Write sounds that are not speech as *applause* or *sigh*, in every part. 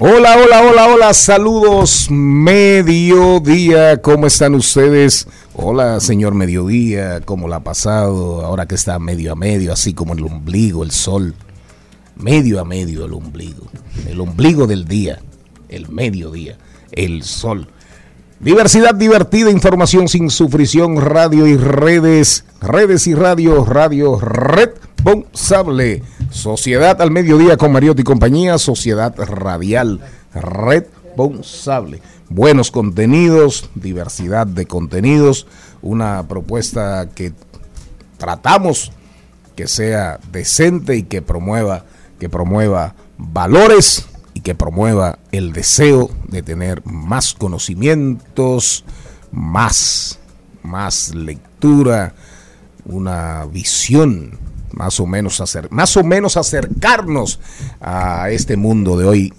Hola, hola, hola, hola, saludos, mediodía, ¿cómo están ustedes? Hola, señor mediodía, ¿cómo la ha pasado? Ahora que está medio a medio, así como el ombligo, el sol, medio a medio el ombligo, el ombligo del día, el mediodía, el sol. Diversidad divertida, información sin sufrición, radio y redes, redes y radio, radio responsable. Sociedad al mediodía con Mariotti y compañía, sociedad radial responsable. Buenos contenidos, diversidad de contenidos, una propuesta que tratamos que sea decente y que promueva, que promueva valores y que promueva el deseo de tener más conocimientos, más, más lectura, una visión más o menos más o menos acercarnos a este mundo de hoy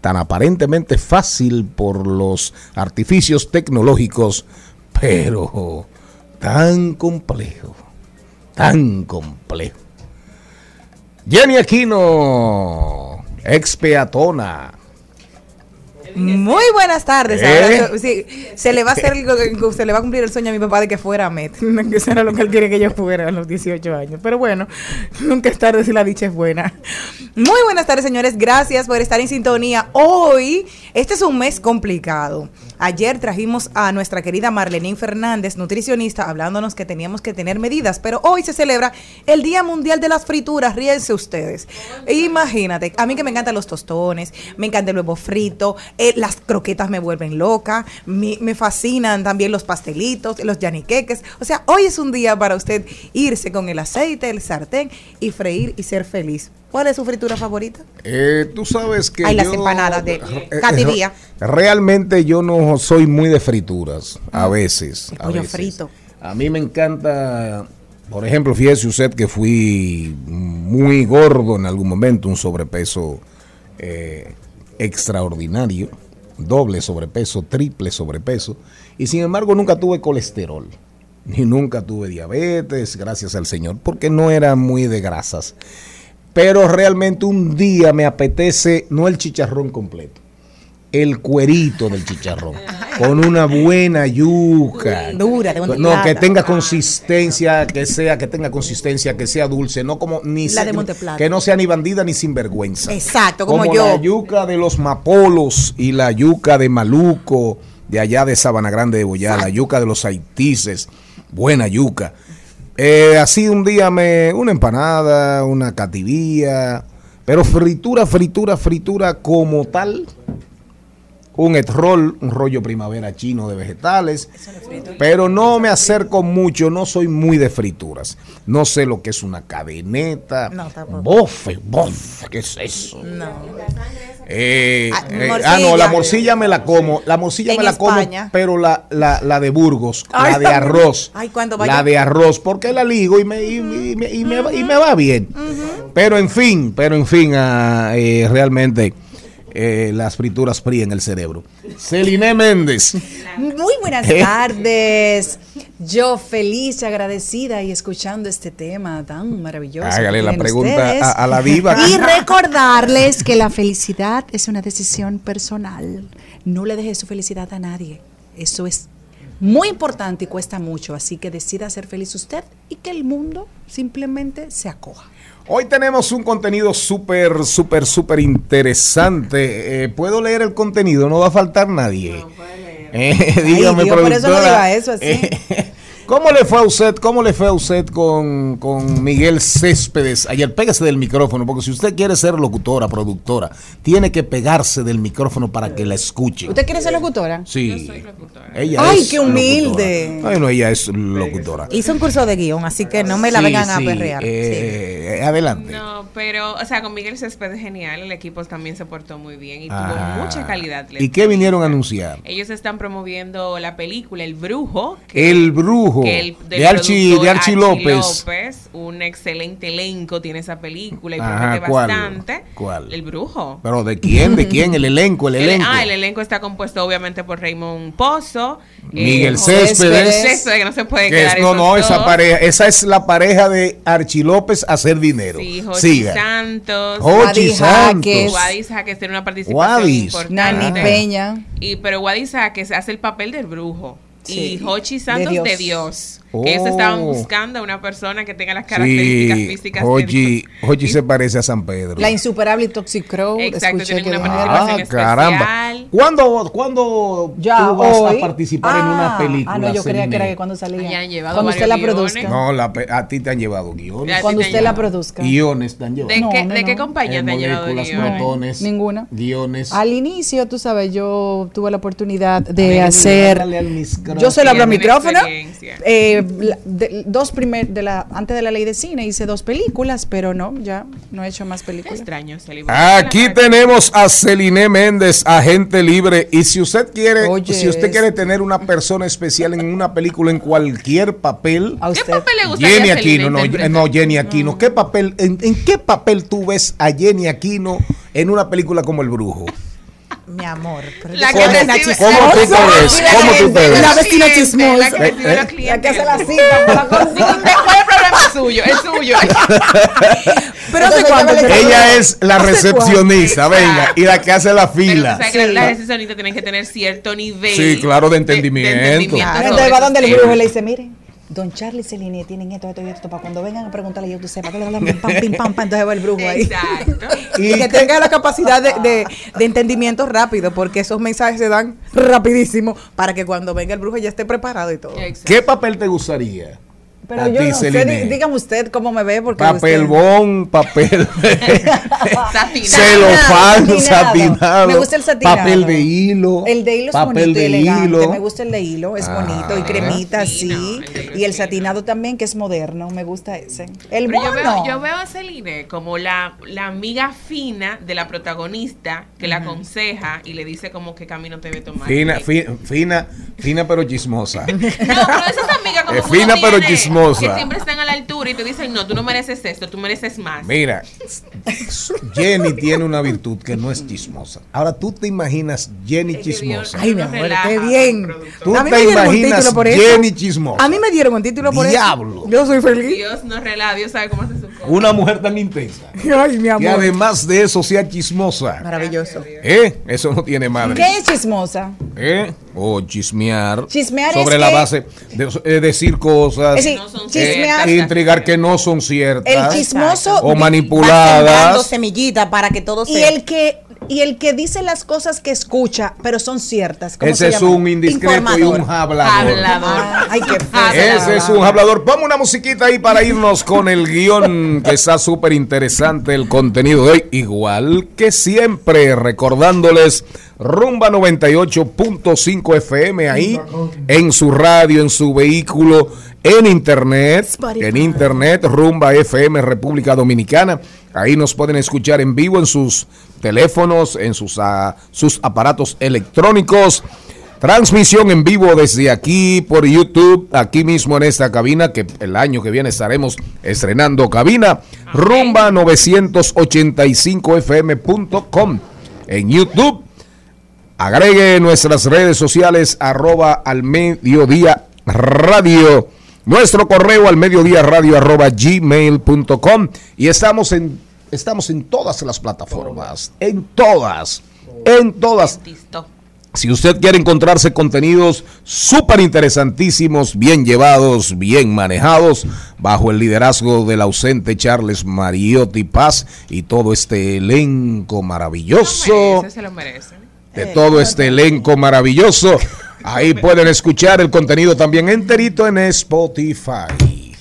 tan aparentemente fácil por los artificios tecnológicos, pero tan complejo, tan complejo. Jenny Aquino, expeatona. Muy buenas tardes. ¿Eh? Ahora, sí, se le va a hacer se le va a cumplir el sueño a mi papá de que fuera Met. *laughs* Que eso era lo que él quiere que yo fuera a los 18 años. Pero bueno, *laughs* nunca es tarde si la dicha es buena. Muy buenas tardes, señores. Gracias por estar en sintonía. Hoy, este es un mes complicado. Ayer trajimos a nuestra querida Marlenín Fernández, nutricionista, hablándonos que teníamos que tener medidas, pero hoy se celebra el Día Mundial de las Frituras. Ríense ustedes. Imagínate, a mí que me encantan los tostones, me encanta el huevo frito, eh, las croquetas me vuelven loca, me fascinan también los pastelitos, los yaniqueques. O sea, hoy es un día para usted irse con el aceite, el sartén y freír y ser feliz. ¿Cuál es su fritura favorita? Eh, tú sabes que Ay, las empanadas de eh, eh. Realmente yo no soy muy de frituras, a veces. El a pollo veces. frito. A mí me encanta, por ejemplo, fíjese usted que fui muy gordo en algún momento, un sobrepeso eh, extraordinario, doble sobrepeso, triple sobrepeso, y sin embargo nunca tuve colesterol, ni nunca tuve diabetes, gracias al Señor, porque no era muy de grasas. Pero realmente un día me apetece, no el chicharrón completo, el cuerito del chicharrón, con una buena yuca. Dura, de No, que tenga consistencia, que sea, que tenga consistencia, que sea dulce, no como ni La de Monteplata. que no sea ni bandida ni sinvergüenza. Exacto, como, la yo. yuca de los mapolos y la yuca de Maluco, de allá de Sabana Grande de Boyá, la yuca de los haitises, buena yuca. Eh, así un día me. Una empanada, una cativía. Pero fritura, fritura, fritura como tal. Un et roll, un rollo primavera chino de vegetales. Pero no me acerco mucho, no soy muy de frituras. No sé lo que es una cadeneta. No, bofe, bofe, ¿qué es eso? No. Eh, Ah, eh, ah, no, la morcilla me la como. La morcilla En me la España. como, pero la, la, la de Burgos, Ay, la de arroz. Ay, La de arroz, porque la ligo y me, y, y me, y me va- y me va bien. Pero en fin, pero en fin, ah, eh, realmente eh, las frituras fríen el cerebro. Celine Méndez. Muy buenas Eh. tardes. Yo feliz y agradecida y escuchando este tema tan maravilloso. Hágale la pregunta a, a la diva. Y recordarles que la felicidad es una decisión personal. No le deje su felicidad a nadie. Eso es muy importante y cuesta mucho. Así que decida ser feliz usted y que el mundo simplemente se acoja. Hoy tenemos un contenido súper, súper, súper interesante. Eh, ¿Puedo leer el contenido? No va a faltar nadie. *laughs* Eh, dígame, Dios, por eso no diga eso así. Eh, ¿Cómo le fue a usted? ¿Cómo le fue a usted con, con Miguel Céspedes? Ayer pégase del micrófono, porque si usted quiere ser locutora, productora, tiene que pegarse del micrófono para que la escuche. ¿Usted quiere ser locutora? Sí. Ella Ay, es qué humilde. locutora. Bueno, ella es locutora. Hice un curso de guion, así que no me la Sí, vengan a sí, perrear. eh, Adelante. No, pero, o sea, con Miguel Césped es genial, el equipo también se portó muy bien y Ah. tuvo mucha calidad. ¿Y qué vinieron a anunciar? Ellos están promoviendo la película El Brujo. que- El Brujo que el- de Archie, de Archie López. López, Un excelente elenco tiene esa película y Ajá, promete ¿cuál? bastante. ¿Cuál? El Brujo. ¿Pero de quién? ¿De quién? El elenco, el El- elenco. ah, el elenco está compuesto obviamente por Raymond Pozo. Miguel eh, Céspedes. Céspedes, que no se puede Que es- no, no, esa dos. pareja, esa es la pareja de Archie López hacer dinero. Sí, Siga. Santos. Wadis Santos. Wadis Jaques tiene una participación Wadis. importante. Nani. Peña. Y, pero Wadis Jaques hace el papel del brujo. Sí, y Hochi de Santos de Dios. Dios. Oh. Que ellos estaban buscando a una persona que tenga las características Sí, físicas de Y- se parece a San Pedro. La insuperable Toxic Crow. Exacto, que una participación Ah, caramba. especial. ¿Cuándo, ¿cuándo Ya, tú vas hoy. a participar en una Ah, película? Ah, no, yo creía que era que cuando salía. Ya han llevado cuando usted la produzca. No, la a ti te han llevado guiones. Cuando te usted la produzca. Guiones te han llevado. ¿De, No, qué, no, ¿De qué compañía Eh, te han llevado guiones? protones, Ninguna. Guiones. Al inicio, tú sabes, yo tuve la oportunidad de hacer. Micrófono. Yo se lo hablo al Tiene micrófono. Eh, la- de- dos primer, de la, antes de la ley de cine hice dos películas, pero no, ya no he hecho más películas. extraño. Aquí tenemos a Celine Méndez, agente libre. Y si usted quiere, Oye, si usted es- quiere tener una persona especial en una película, en cualquier papel, A ¿Qué papel le gustaría Jenny Aquino, no, no Jenny Aquino. ¿Qué papel, en, en qué papel tú ves a Jenny Aquino en una película como El Brujo? Mi amor. Pero La yo que recibe- chismosa. ¿Cómo tú te ves? La ¿Cómo que tú te ves? La vecina chismosa. La que recibe Eh, los eh. clientes. La que hace la cita la cocina. ¿Cuál es el problema es suyo? Es suyo. *laughs* Pero Entonces, Ella es la ¿Hace recepcionista, venga, y la que hace la Pero fila. tú sabes que Sí. las recepcionistas tienen que tener cierto nivel. Sí, claro, de entendimiento. Claro. sobre Entonces va donde el brujo y le dice, mire, don Charlie y Celine tienen esto, esto y esto, para cuando vengan a preguntarle yo, tú sepas, pam, pim, pam, pam, entonces va el brujo ahí. Exacto. *laughs* Y que tenga la capacidad de, de- de entendimiento rápido, porque esos mensajes se dan rapidísimo para que cuando venga el brujo ya esté preparado y todo. Exacto. ¿Qué papel te gustaría? Pero A yo ti, no sé, Celine. dígame usted cómo me ve, porque Papel *laughs* usted... bon, papel Satinado. celofán, Satinado. satinado, Me gusta el satinado. papel de hilo, El de hilo es papel bonito y de elegante. hilo. Me gusta el de hilo, es Ah. bonito y cremita, Fino, sí. el de hilo Y el satinado también, que es moderno. Me gusta ese. El Pero yo veo, yo veo a Celine como la, la amiga fina de la protagonista que la aconseja y le dice como qué camino debe tomar. Fina, Y- fi- fina, fina pero chismosa. *laughs* No, pero como Es que uno fina, pero tiene, chismosa. Que siempre están a la altura y te dicen, no, tú no mereces esto, tú mereces más. Mira, Jenny tiene una virtud que no es chismosa. Ahora tú te imaginas Jenny Es que Dios- chismosa. Ay, mi amor, qué bien. Tú a mí te me dieron un imaginas título por eso. Jenny chismosa. A mí me dieron un título por Diablo. eso. Yo soy feliz. Dios nos relaja, Dios sabe cómo hace su cosa. Una mujer tan intensa. *laughs* Ay, mi Que amor. además de eso sea chismosa. Maravilloso. ¿Eh? Eso no tiene madre. ¿Qué es chismosa? ¿Eh? O chismear. Chismear sobre es la que- base de eh, decir cosas. Es decir, no son chismear. ciertas. intrigar que no son ciertas. El chismoso o manipuladas. semillita para que todo y sea. el que y el que dice las cosas que escucha, pero son ciertas. ¿cómo Ese se es llama? un indiscreto y un hablador. Hablador. Ah, ay, qué. Ese es un hablador. Ponme una musiquita ahí para irnos con el guion que está súper interesante el contenido de hoy. Igual que siempre, recordándoles Rumba 98.5 FM ahí en su radio, en su vehículo, en internet, en internet, Rumba FM República Dominicana. Ahí nos pueden escuchar en vivo en sus teléfonos, en sus, ah, sus aparatos electrónicos. Transmisión en vivo desde aquí por YouTube, aquí mismo en esta cabina, que el año que viene estaremos estrenando cabina, rumba 985fm.com en YouTube. Agregue nuestras redes sociales arroba al mediodía radio. Nuestro correo al mediodía radio arroba gmail.com. Y estamos en, estamos en todas las plataformas. En todas. En todas. Si usted quiere encontrarse contenidos súper interesantísimos, bien llevados, bien manejados, bajo el liderazgo del ausente Charles Mariotti Paz y todo este elenco Se lo maravilloso, merece, se lo merece. De todo este elenco maravilloso, ahí pueden escuchar el contenido también enterito en Spotify.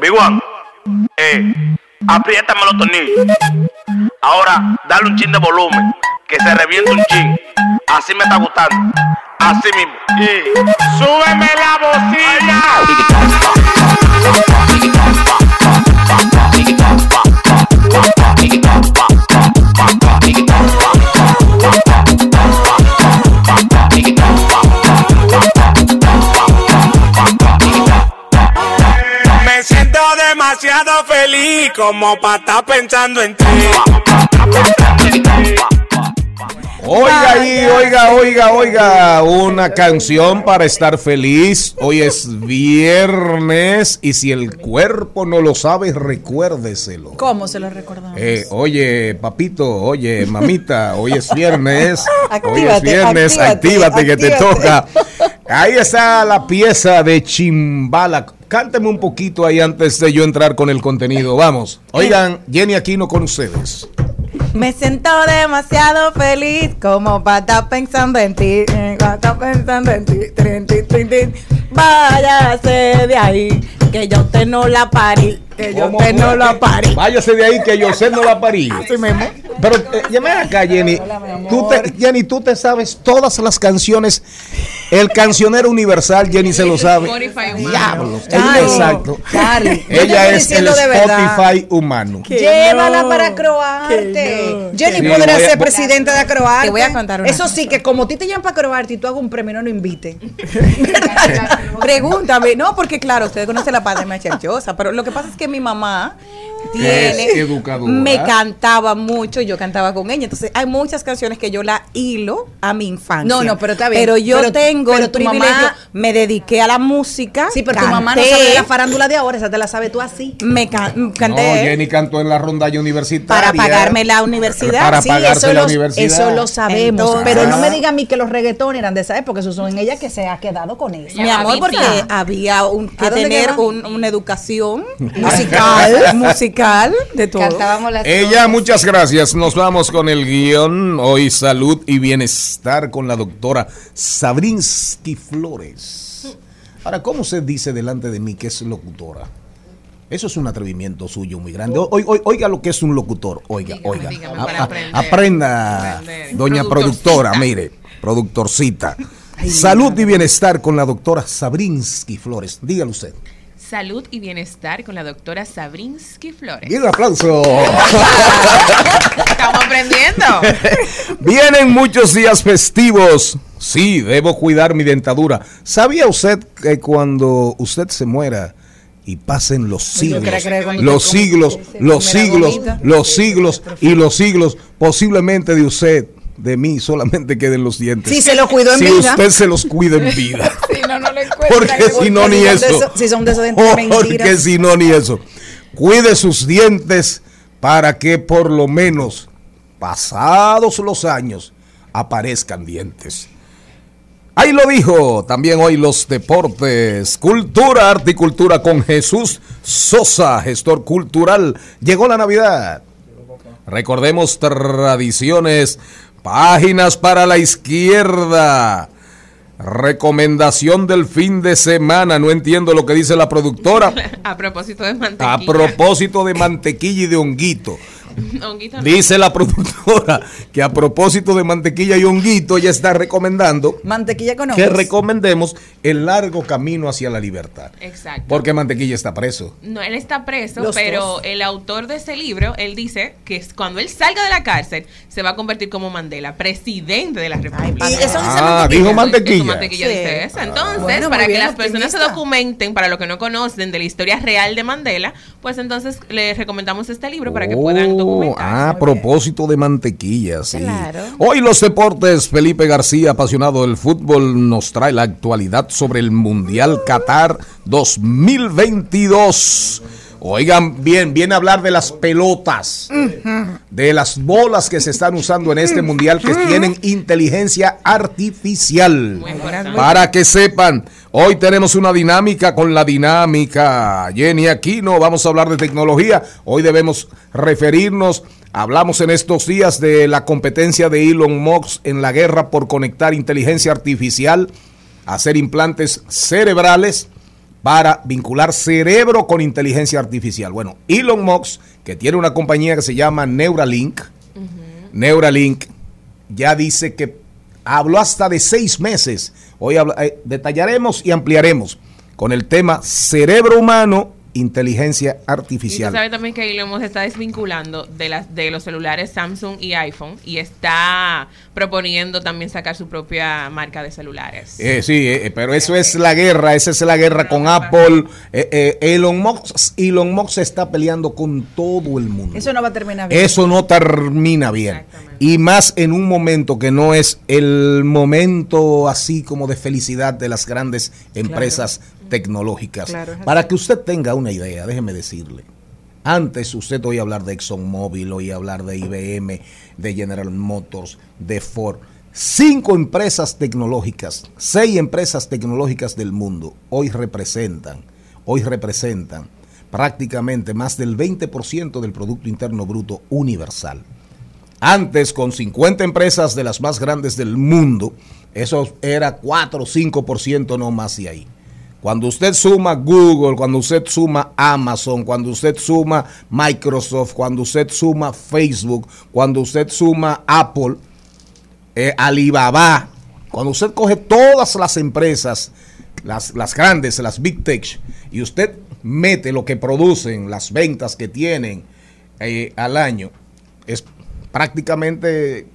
Big One, eh, apriétame los tornillos. Ahora, dale un chin de volumen, que se reviente un chin. Así me está gustando. Así mismo. Y súbeme la Me demasiado feliz como para estar pensando en ti. Oiga ahí, oiga, oiga, oiga, una canción para estar feliz. Hoy es viernes y si el cuerpo no lo sabe, recuérdeselo. ¿Cómo se lo recordamos? Eh, oye, papito, oye, mamita, hoy es viernes. *laughs* hoy es Actívate, viernes, actívate, actívate, que te actívate. toca. Ahí está la pieza de Chimbala. Cánteme un poquito ahí antes de yo entrar con el contenido. Vamos. Oigan, Jenny Aquino con ustedes. Me siento demasiado feliz como para estar pensando en ti. para estar pensando en ti. Trin, tin, tin. Váyase de ahí, que yo te no la parí. Que yo ¿Cómo te no la parí. Váyase de ahí que yo sé no la parí. Así mismo. Pero eh, llame acá, Jenny. Tú te, Jenny, tú te sabes todas las canciones. El cancionero universal, Jenny se lo sabe. Spotify humano. Diablos. Exacto. Ella es el. Spotify humano. Que Llévala no, para Croarte. Jenny Sí, podrá ser presidenta de Croarte. Te voy a contar una Eso cosa. sí, que como a ti te llaman para Croarte y tú hagas un premio, no lo inviten. *laughs* Pregúntame, no, porque claro, ustedes conocen la pandemia cherchosa, pero lo que pasa es que mi mamá tiene, Es educadora. me cantaba mucho y yo cantaba con ella. Entonces, hay muchas canciones que yo la hilo a mi infancia. No, no, pero está bien. Pero yo Pero- tengo pero el tu privilegio, mamá- me dediqué a la música. Sí, pero tu mamá no sabe la farándula de ahora, esa te la sabes tú así. Me can- No, canté Jenny cantó en la rondalla universitaria. para pagarme la universidad. Para sí, pagarse eso la lo, universidad. eso lo sabemos. Entonces- pero no me diga a mí que los reggaetones eran de esa época, eso son ella que se ha quedado con eso. Mi amor, porque había un, que ¿A dónde tener un- una educación *laughs* musical, musical, de todo. Cantábamos las Ella, muchas gracias. Nos vamos con el guion. Hoy salud y bienestar con la doctora Sabrinsky Flores. Ahora, ¿cómo se dice delante de mí que es locutora? Eso es un atrevimiento suyo muy grande. O- oi- oi- oiga lo que es un locutor. Oiga, Dígame, oiga. dígame, A- para a- aprender. aprenda, Aprender. doña productora, mire, productorcita. Salud y bienestar con la doctora Sabrinsky Flores. Dígalo usted. Salud y bienestar con la doctora Sabrinsky Flores. Un aplauso. Estamos aprendiendo. Vienen muchos días festivos. Sí, debo cuidar mi dentadura. ¿Sabía usted que cuando usted se muera y pasen los siglos, los siglos, los siglos, los siglos y los siglos, posiblemente de usted, de mí, solamente queden los dientes? Si se lo cuidó en si vida. usted se los cuida en vida. *laughs* Si no, no encuentran. Porque si no, ni Si son de eso. si son de esos dientes *laughs* Porque mentiras. si no, ni eso. Cuide sus dientes para que por lo menos, pasados los años, aparezcan dientes. Ahí lo dijo, también hoy los deportes, cultura, arte y cultura con Jesús Sosa, gestor cultural. Llegó la Navidad. Recordemos tradiciones, páginas para la izquierda. Recomendación del fin de semana. No entiendo lo que dice la productora. *laughs* A propósito de mantequilla. A propósito de mantequilla y de honguito. *laughs* Honguito no. Dice la productora que a propósito de mantequilla y honguito, ella está recomendando Mantequilla con que recomendemos el largo camino hacia la libertad. Exacto. Porque mantequilla está preso. No, él está preso, Los pero dos. el autor de ese libro, él dice que cuando él salga de la cárcel, se va a convertir como Mandela, presidente de la República. Y eso dice Ah, mantequilla. dijo mantequilla. eso mantequilla Sí. dice eso. Entonces, Bueno, para que las personas se documenten, para los que no conocen de la historia real de Mandela, pues entonces les recomendamos este libro para que puedan documentar. Ah, a propósito de mantequilla, sí. Claro. Hoy los deportes, Felipe García, apasionado del fútbol, nos trae la actualidad sobre el Mundial Qatar 2022. Oigan bien, viene a hablar de las pelotas, de las bolas que se están usando en este mundial que tienen inteligencia artificial. Para que sepan, hoy tenemos una dinámica con la dinámica. Jenny Aquino, vamos a hablar de tecnología. Hoy debemos referirnos, hablamos en estos días de la competencia de Elon Musk en la guerra por conectar inteligencia artificial, hacer implantes cerebrales para vincular cerebro con inteligencia artificial. Bueno, Elon Musk, que tiene una compañía que se llama Neuralink, Neuralink ya dice que habló hasta de seis meses. Hoy habla- eh, detallaremos y ampliaremos con el tema cerebro humano, inteligencia Y artificial. tú sabes también que Elon Musk está desvinculando de las de los celulares Samsung y iPhone y está proponiendo también sacar su propia marca de celulares. Eh, sí, eh, pero eso es la guerra, esa es la guerra con Apple. Eh, eh, Elon Musk, Elon Musk se está peleando con todo el mundo. Eso no va a terminar bien. Eso no termina bien. Y más en un momento que no es el momento así como de felicidad de las grandes empresas tecnológicas. Claro. Para que usted tenga una idea, déjeme decirle. Antes usted oía hablar de ExxonMobil, oía hablar de IBM, de General Motors, de Ford. Cinco empresas tecnológicas, seis empresas tecnológicas del mundo hoy representan, hoy representan prácticamente más del 20% del Producto Interno Bruto universal. Antes, con 50 empresas de las más grandes del mundo, eso era 4 o 5% no más de ahí. Cuando usted suma Google, cuando usted suma Amazon, cuando usted suma Microsoft, cuando usted suma Facebook, cuando usted suma Apple, eh, Alibaba, cuando usted coge todas las empresas, las, grandes, las Big Tech, y usted mete lo que producen, las ventas que tienen eh, al año, es prácticamente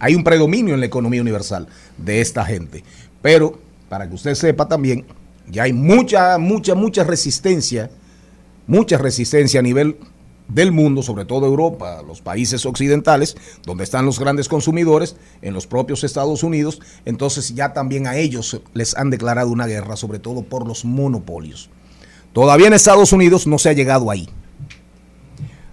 hay un predominio en la economía universal de esta gente. Pero, para que usted sepa también, ya hay mucha, mucha, mucha resistencia, mucha resistencia a nivel del mundo, sobre todo Europa, los países occidentales, donde están los grandes consumidores, en los propios Estados Unidos, entonces ya también a ellos les han declarado una guerra, sobre todo por los monopolios. Todavía en Estados Unidos no se ha llegado ahí.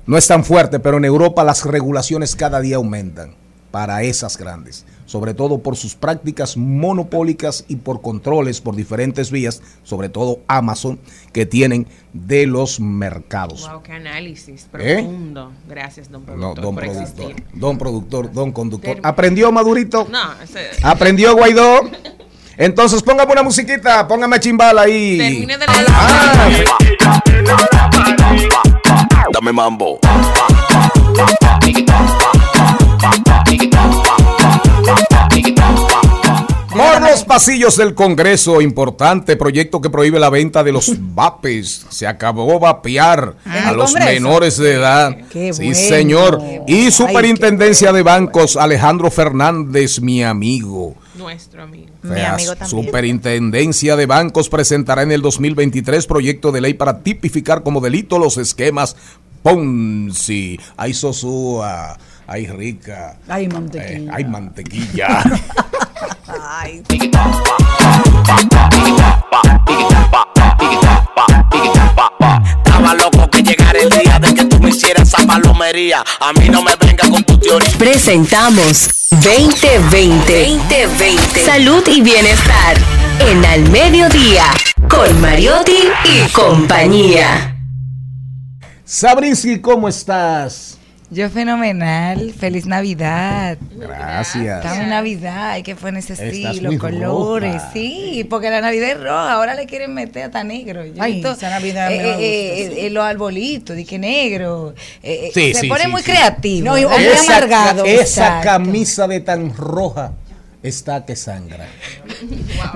No es tan fuerte, pero en Europa las regulaciones cada día aumentan para esas grandes, sobre todo por sus prácticas monopólicas y por controles por diferentes vías, sobre todo Amazon, que tienen de los mercados. Wow, qué análisis ¿Eh? profundo. Gracias, don No, productor, don por productor, existir. don productor, don conductor. ¿Aprendió Madurito? No, ese- ¿Aprendió Guaidó? Entonces póngame una musiquita, póngame chimbala ahí. termine de leer. Ah, Dame mambo. Por los pasillos del Congreso, importante proyecto que prohíbe la venta de los *laughs* vapes. Se acabó vapear ¿En a los Congreso? menores de edad. Qué sí, bueno. señor. Y Ay, Superintendencia de Bancos, Alejandro Fernández, mi amigo. Nuestro amigo. Mi amigo también. Superintendencia de Bancos presentará en el 2023 proyecto de ley para tipificar como delito los esquemas Ponzi. Hay Sosúa, hay Rica, Ay, eh, mantequilla. hay mantequilla. *laughs* Ay, Estaba loco que llegara el día de que tú me hicieras esa palomería. A mí no me venga con tu teoría. Presentamos 2020. 2020. Salud y bienestar. En Al Mediodía. Con Mariotti y compañía. Sabrinsky, ¿cómo estás? Yo fenomenal, feliz Navidad. Gracias. Estamos en Navidad, y que fue en ese Estás estilo, muy colores, roja. sí, porque la Navidad es roja, ahora le quieren meter hasta negro. Yo Ay, visto, esa Navidad me eh, va a eh, gustar, eh, los arbolitos, di que negro, eh, eh, Sí, se sí, pone sí, muy sí. creativo. No, muy esa, amargado. esa Exacto. camisa de tan roja está que sangra.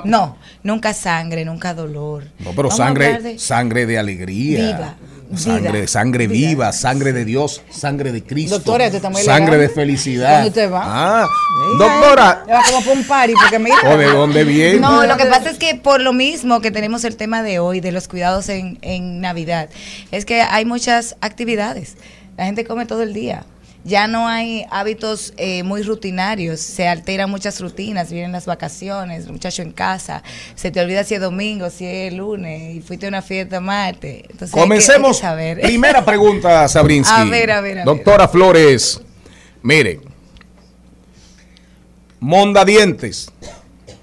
No, nunca sangre, nunca dolor. No, pero Vamos sangre, de- sangre de alegría. Viva, Sangre, sangre vida. viva, sangre de Dios, sangre de Cristo. Doctora, esto está muy sangre de felicidad. ¿Dónde usted va? Ah, doctora, Le va como por un party, porque mira. ¿o de dónde viene? No, lo que pasa es que por lo mismo que tenemos el tema de hoy, de los cuidados en, en Navidad, es que hay muchas actividades. La gente come todo el día. Ya no hay hábitos eh, muy rutinarios, se alteran muchas rutinas, vienen las vacaciones, muchacho en casa, se te olvida si es domingo, si es lunes, y fuiste a una fiesta martes. Entonces hay que- hay que Comencemos. saber. *laughs* Primera pregunta, Sabrinsky. A ver, a ver, a ver. Doctora Flores, mire. Mondadientes,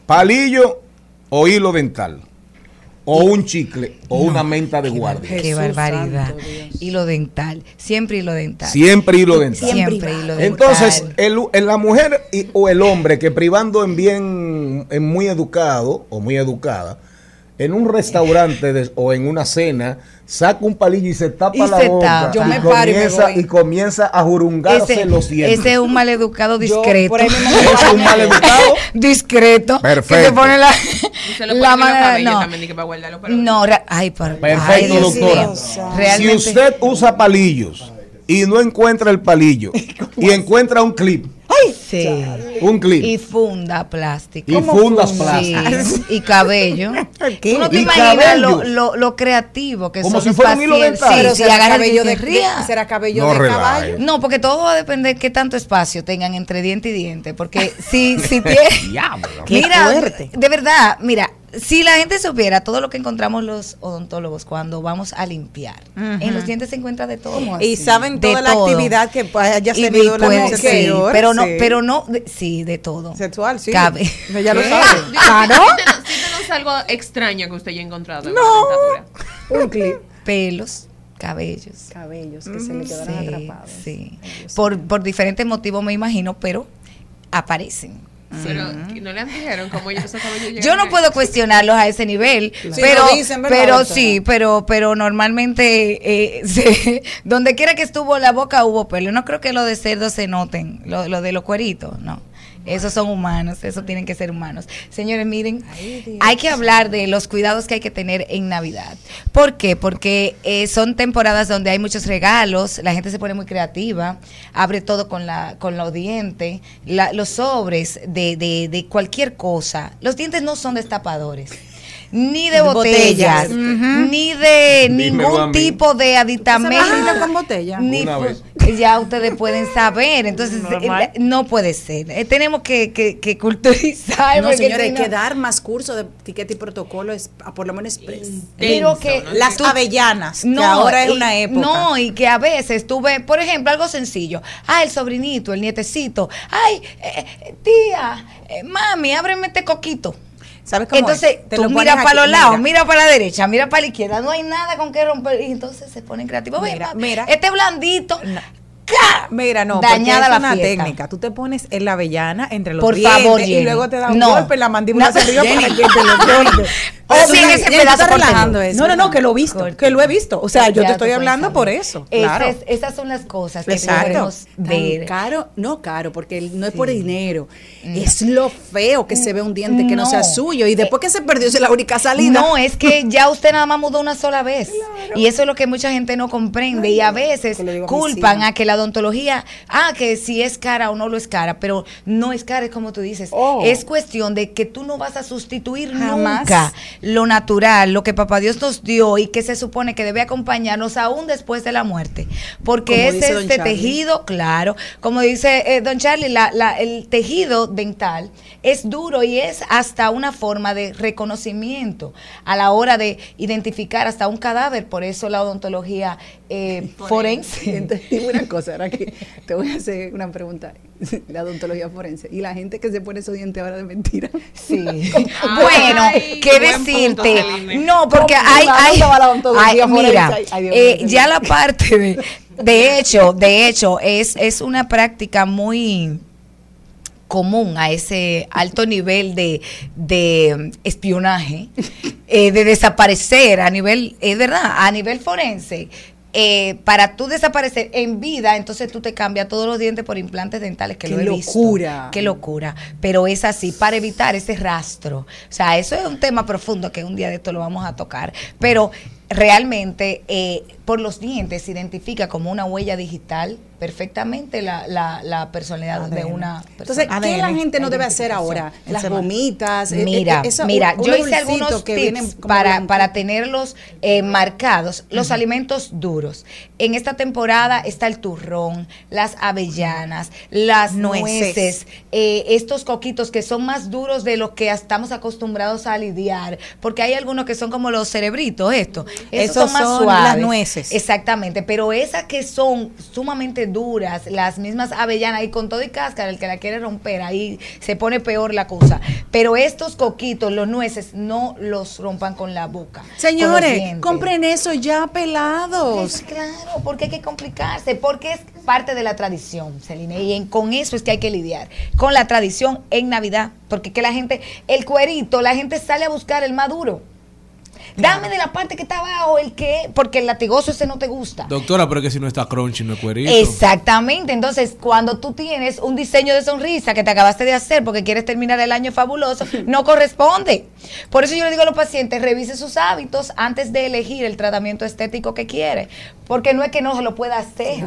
palillo o hilo dental. O un chicle o una menta de guardia. Qué Jesús barbaridad. Dios. Hilo dental, siempre hilo dental. Siempre hilo dental. Siempre hilo dental. Entonces, el, el- la mujer y- o el hombre que privando en bien, en muy educado o muy educada, en un restaurante de- o en una cena, saca un palillo y se tapa Y la se boca. Yo y, me paro y me comienza, y comienza a jurungarse ese, los dientes. ese es un maleducado Yo, discreto. por ahí mismo me ¿Es *laughs* un maleducado? discreto. Perfecto. Que se pone la, se *laughs* la cabellos no. también, que para guardarlo No, ay, Perfecto, doctora. Si usted usa palillos y no encuentra el palillo *laughs* y encuentra un clip, Sí. un clip. Y funda plástico. Y ¿Cómo fundas funda? plásticas. Sí, *laughs* Y cabello. *laughs* Tú no te Y imaginas lo, cabello. lo, lo creativo que Como son si fuera un hilo pacientes. dental. Sí, Pero sí, será agarra cabello de, ría. será cabello No de relaje. caballo. No, porque todo va a depender de qué tanto espacio tengan entre diente y diente. Porque si, si *laughs* tiene. Diablo. Qué mira, fuerte. de verdad, mira, si la gente supiera todo lo que encontramos los odontólogos cuando vamos a limpiar, en los dientes se encuentra de todo. Y saben De toda la todo. actividad que haya tenido la puede- mujer sí, anterior, pero no, sí. pero no, de- sí, de todo. Sexual, sí. Cabe. Ella lo ¿Qué? sabe. Digo, Claro. sí tenemos- sí tenemos algo extraño que usted haya encontrado en No. la dentadura. Un clip. Pelos, cabellos. Cabellos que se le quedaron Sí, atrapados. sí. Por, por diferentes motivos me imagino, pero aparecen. Pero no le dijeron cómo ellos Yo no ahí. puedo cuestionarlos a ese nivel, Sí, pero, lo dicen, ¿verdad, pero sí, pero, pero normalmente eh, *laughs* donde quiera que estuvo la boca hubo pelo. No creo que lo de cerdo se noten, lo, lo de los cueritos, no. Esos son humanos, esos tienen que ser humanos. Señores, miren, hay que hablar de los cuidados que hay que tener en Navidad. ¿Por qué? Porque eh, son temporadas donde hay muchos regalos, la gente se pone muy creativa, abre todo con, la, con los dientes, la- los sobres de, de, de cualquier cosa. Los dientes no son destapadores. Ni de De botellas, botellas. ni de ningún tipo de ¿Se aditamento. con botella? Ni Una fu- vez. ya ustedes pueden saber. Entonces, eh, no puede ser. Eh, tenemos que, que, que culturizar. No, si hay no- que dar más cursos de etiqueta y protocolo, es, a por lo menos express. Pero que Las tú- avellanas, que ahora es y- una época. No, y que a veces tú ves, por ejemplo, algo sencillo. Ah, el sobrinito, el nietecito. Ay, eh, eh, tía, eh, mami, ábreme este coquito. ¿Sabes cómo Entonces, es? Te tú lo mira para los lados, mira. mira para la derecha, mira para la izquierda, no hay nada con que romper. Y entonces se ponen creativos. Mira, mira. Este blandito. No. Mira, no, Dañada la es una fiesta. técnica. Tú te pones en la avellana entre los Por dientes favor, y luego te da un No. golpe en la mandíbula No. arriba para que te lo *laughs* corte. O Eso bien no- ese pedazo relajando eso. No, no, no, que lo he visto, Corte. que lo he visto. O sea, yo te estoy hablando por eso. Esas- Claro. esas son las cosas que Exacto. debemos ver. Caro, no caro, porque no es por dinero. Es lo feo que se ve un diente que no, No. sea suyo. Y después que se perdió, es la única salida. No, es que ya usted nada más mudó una sola vez. Y eso es lo que mucha gente no comprende. y a veces a culpan a que la odontología, ah, que si es cara o no lo es cara, pero no es cara, es como tú dices. Oh. Es cuestión de que tú no vas a sustituir Jamás. nunca lo natural, lo que papá Dios nos dio y que se supone que debe acompañarnos aún después de la muerte. Porque es este tejido, claro, como dice eh, don Charlie, la- la- el tejido dental es duro y es hasta una forma de reconocimiento a la hora de identificar hasta un cadáver. Por eso la odontología eh, forense. Entonces, dime una cosa, ahora que te voy a hacer una pregunta. *laughs* La odontología forense. Y la gente que se pone esos dientes ahora de mentira. Sí. *laughs* Ay, bueno, qué punto, decirte. No, porque ¿Cómo hay, hay, ¿Dónde va la odontología hay- mira, Ay, eh, ya la parte de De hecho, de hecho, es, es una práctica muy común a ese alto nivel de, de espionaje, eh, de desaparecer a nivel, es verdad, a nivel forense. Eh, para tú desaparecer en vida, entonces tú te cambias todos los dientes por implantes dentales, que ¡Qué lo he visto. locura! Qué locura. Pero es así, para evitar ese rastro. O sea, eso es un tema profundo que un día de esto lo vamos a tocar. Pero realmente, eh, por los dientes se identifica como una huella digital perfectamente la, la, la personalidad de una Entonces, persona. ¿qué la ADN, gente no debe hacer ahora? Las gomitas. eh, Mira, eh, esa- mira, yo hice algunos que tips para, para tenerlos eh, marcados. Los alimentos duros. En esta temporada está el turrón, las avellanas, las Nueces. nueces, eh, estos coquitos que son más duros de los que estamos acostumbrados a lidiar, porque hay algunos que son como los cerebritos, esto. Esos Esos son más son suaves. las nueces. Exactamente, pero esas que son sumamente duras, las mismas avellanas y con todo y cáscara, el que la quiere romper, ahí se pone peor la cosa. Pero estos coquitos, los nueces, no los rompan con la boca. Señores, compren eso ya pelados. Pues claro, porque hay que complicarse, porque es parte de la tradición, Celine, y en- con eso es que hay que lidiar, con la tradición en Navidad, porque que la gente, el cuerito, la gente sale a buscar el más Dame de la parte que está abajo, el que, porque el latigoso ese no te gusta. Doctora, pero es que si no está crunchy, no es cuerito. Exactamente, entonces cuando tú tienes un diseño de sonrisa que te acabaste de hacer porque quieres terminar el año fabuloso, *laughs* no corresponde. Por eso yo le digo a los pacientes, revise sus hábitos antes de elegir el tratamiento estético que quiere, porque no es que no se lo pueda hacer,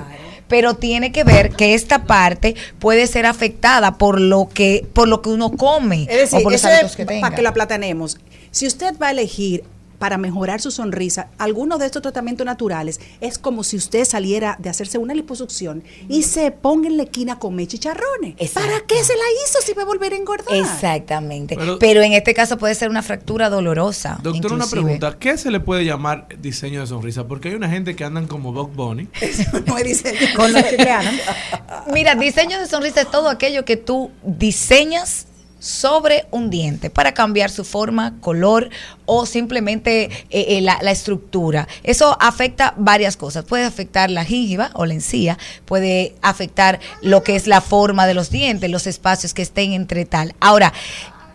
pero tiene que ver que esta parte puede ser afectada por lo que por lo que uno come Es decir, o por los hábitos es que para tenga. que la platanemos. Si usted va a elegir para mejorar su sonrisa, algunos de estos tratamientos naturales es como si usted saliera de hacerse una liposucción y se ponga en la esquina a comer chicharrones. Exacto. ¿Para qué se la hizo si va a volver a engordar? Exactamente. Pero- Pero, en este caso puede ser una fractura dolorosa. Doctor, una pregunta. ¿Qué se le puede llamar diseño de sonrisa? Porque hay una gente que andan como Bugs Bunny. *laughs* no es diseño. Con lo que. Mira, diseño de sonrisa es todo aquello que tú diseñas sobre un diente para cambiar su forma, color o simplemente eh, eh, la, la estructura. Eso afecta varias cosas. Puede afectar la gingiva o la encía, puede afectar lo que es la forma de los dientes, los espacios que estén entre tal. Ahora,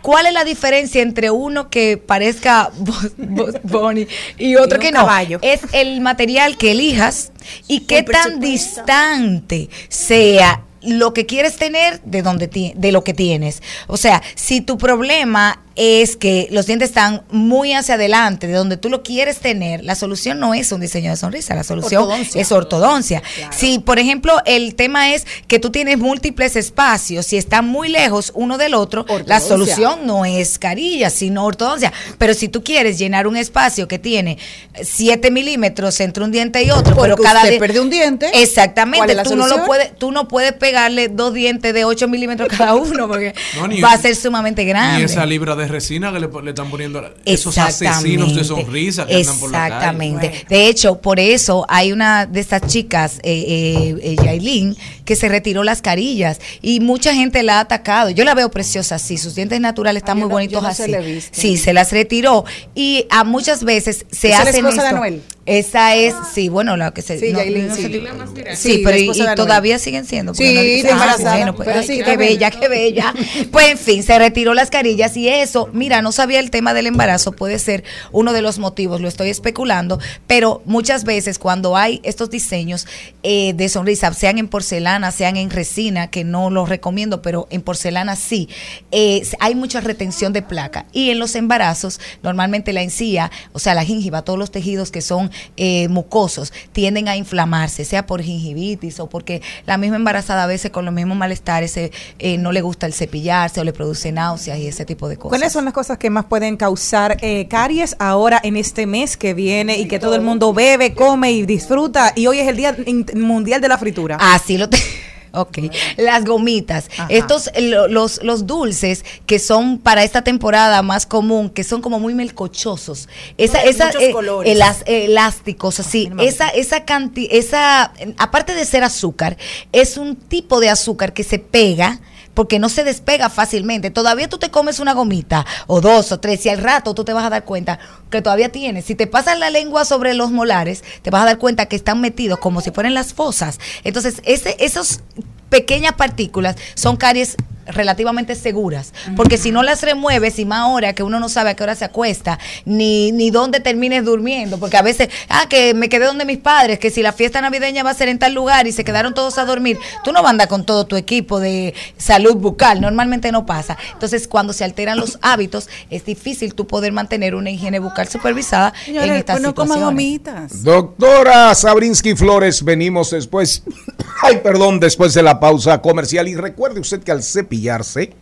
¿Cuál es la diferencia entre uno que parezca *laughs* Bunny y otro Y que no? caballo. Es el material que elijas y qué tan distante sea lo que quieres tener de donde ti- de lo que tienes. O sea, si tu problema es que los dientes están muy hacia adelante de donde tú lo quieres tener, la solución no es un diseño de sonrisa, la solución Ortodoncia. es ortodoncia. Si, por ejemplo, el tema es que tú tienes múltiples espacios y están muy lejos uno del otro, la solución no es carilla, sino ortodoncia. Pero si tú quieres llenar un espacio que tiene 7 milímetros entre un diente y otro, pero cada usted perdió un diente. ¿Cuál Exactamente, tú no lo puedes, tú no puedes pegarle dos dientes de 8 milímetros cada *laughs* uno porque No, va a ser sumamente grande. Y esa libra de resina que le, le están poniendo a- esos asesinos de sonrisa que andan por la calle. Exactamente. De hecho, por eso hay una de estas chicas, eh, eh, eh, Yailin, que se retiró las carillas y mucha gente la ha atacado. Yo la veo preciosa así, sus dientes naturales están Ah, muy no- bonitos yo no se así. visto. Sí, se las retiró y a muchas veces se ¿Esa es la hacen esposa de esto. Anuel? Esa es, sí, bueno, la que se Sí, no- Yailin, no sé sí. La más. Sí, Sí, pero y, todavía siguen siendo. porque Sí, no- está Ah, embarazada, bueno, pues, pero ay, sí, qué bella, qué bella. Pues en fin, se retiró las carillas y eso, mira, no sabía el tema del embarazo, puede ser uno de los motivos, lo estoy especulando, pero muchas veces cuando hay estos diseños eh, de sonrisa, sean en porcelana, sean en resina, que no los recomiendo, pero en porcelana sí, eh, hay mucha retención de placa. Y en los embarazos, normalmente la encía, o sea, la gingiva, todos los tejidos que son eh, mucosos, tienden a inflamarse, sea por gingivitis o porque la misma embarazada a veces con los mismos malestares eh, eh, no le gusta el cepillarse o le produce náuseas y ese tipo de cosas. ¿Cuáles son las cosas que más pueden causar eh, caries ahora en este mes que viene y que todo el mundo bebe, come y disfruta? Y hoy es el Día Mundial de la Fritura. Así lo te... *laughs* Ok, las gomitas, Ajá. estos lo- los, los dulces que son para esta temporada más común, que son como muy melcochosos, esa, No, esa eh, elas- elásticos, así, me esa, esa canti, esa, aparte de ser azúcar, es un tipo de azúcar que se pega porque no se despega fácilmente. Todavía tú te comes una gomita o dos o tres y al rato tú te vas a dar cuenta que todavía tienes. Si te pasas la lengua sobre los molares, te vas a dar cuenta que están metidos como si fueran las fosas. Entonces, esos pequeñas partículas son caries relativamente seguras, porque si no las remueves y más ahora que uno no sabe a qué hora se acuesta, ni, ni dónde termines durmiendo, porque a veces, ah, que me quedé donde mis padres, que si la fiesta navideña va a ser en tal lugar y se quedaron todos a dormir, tú no vas a andar con todo tu equipo de salud bucal, normalmente no pasa. Entonces, cuando se alteran los hábitos, es difícil tú poder mantener una higiene bucal supervisada en estas pues no situaciones. gomitas. Doctora Sabrinsky Flores, venimos después, *coughs* ay, perdón, después de la pausa comercial. Y recuerde usted que al cepillarse,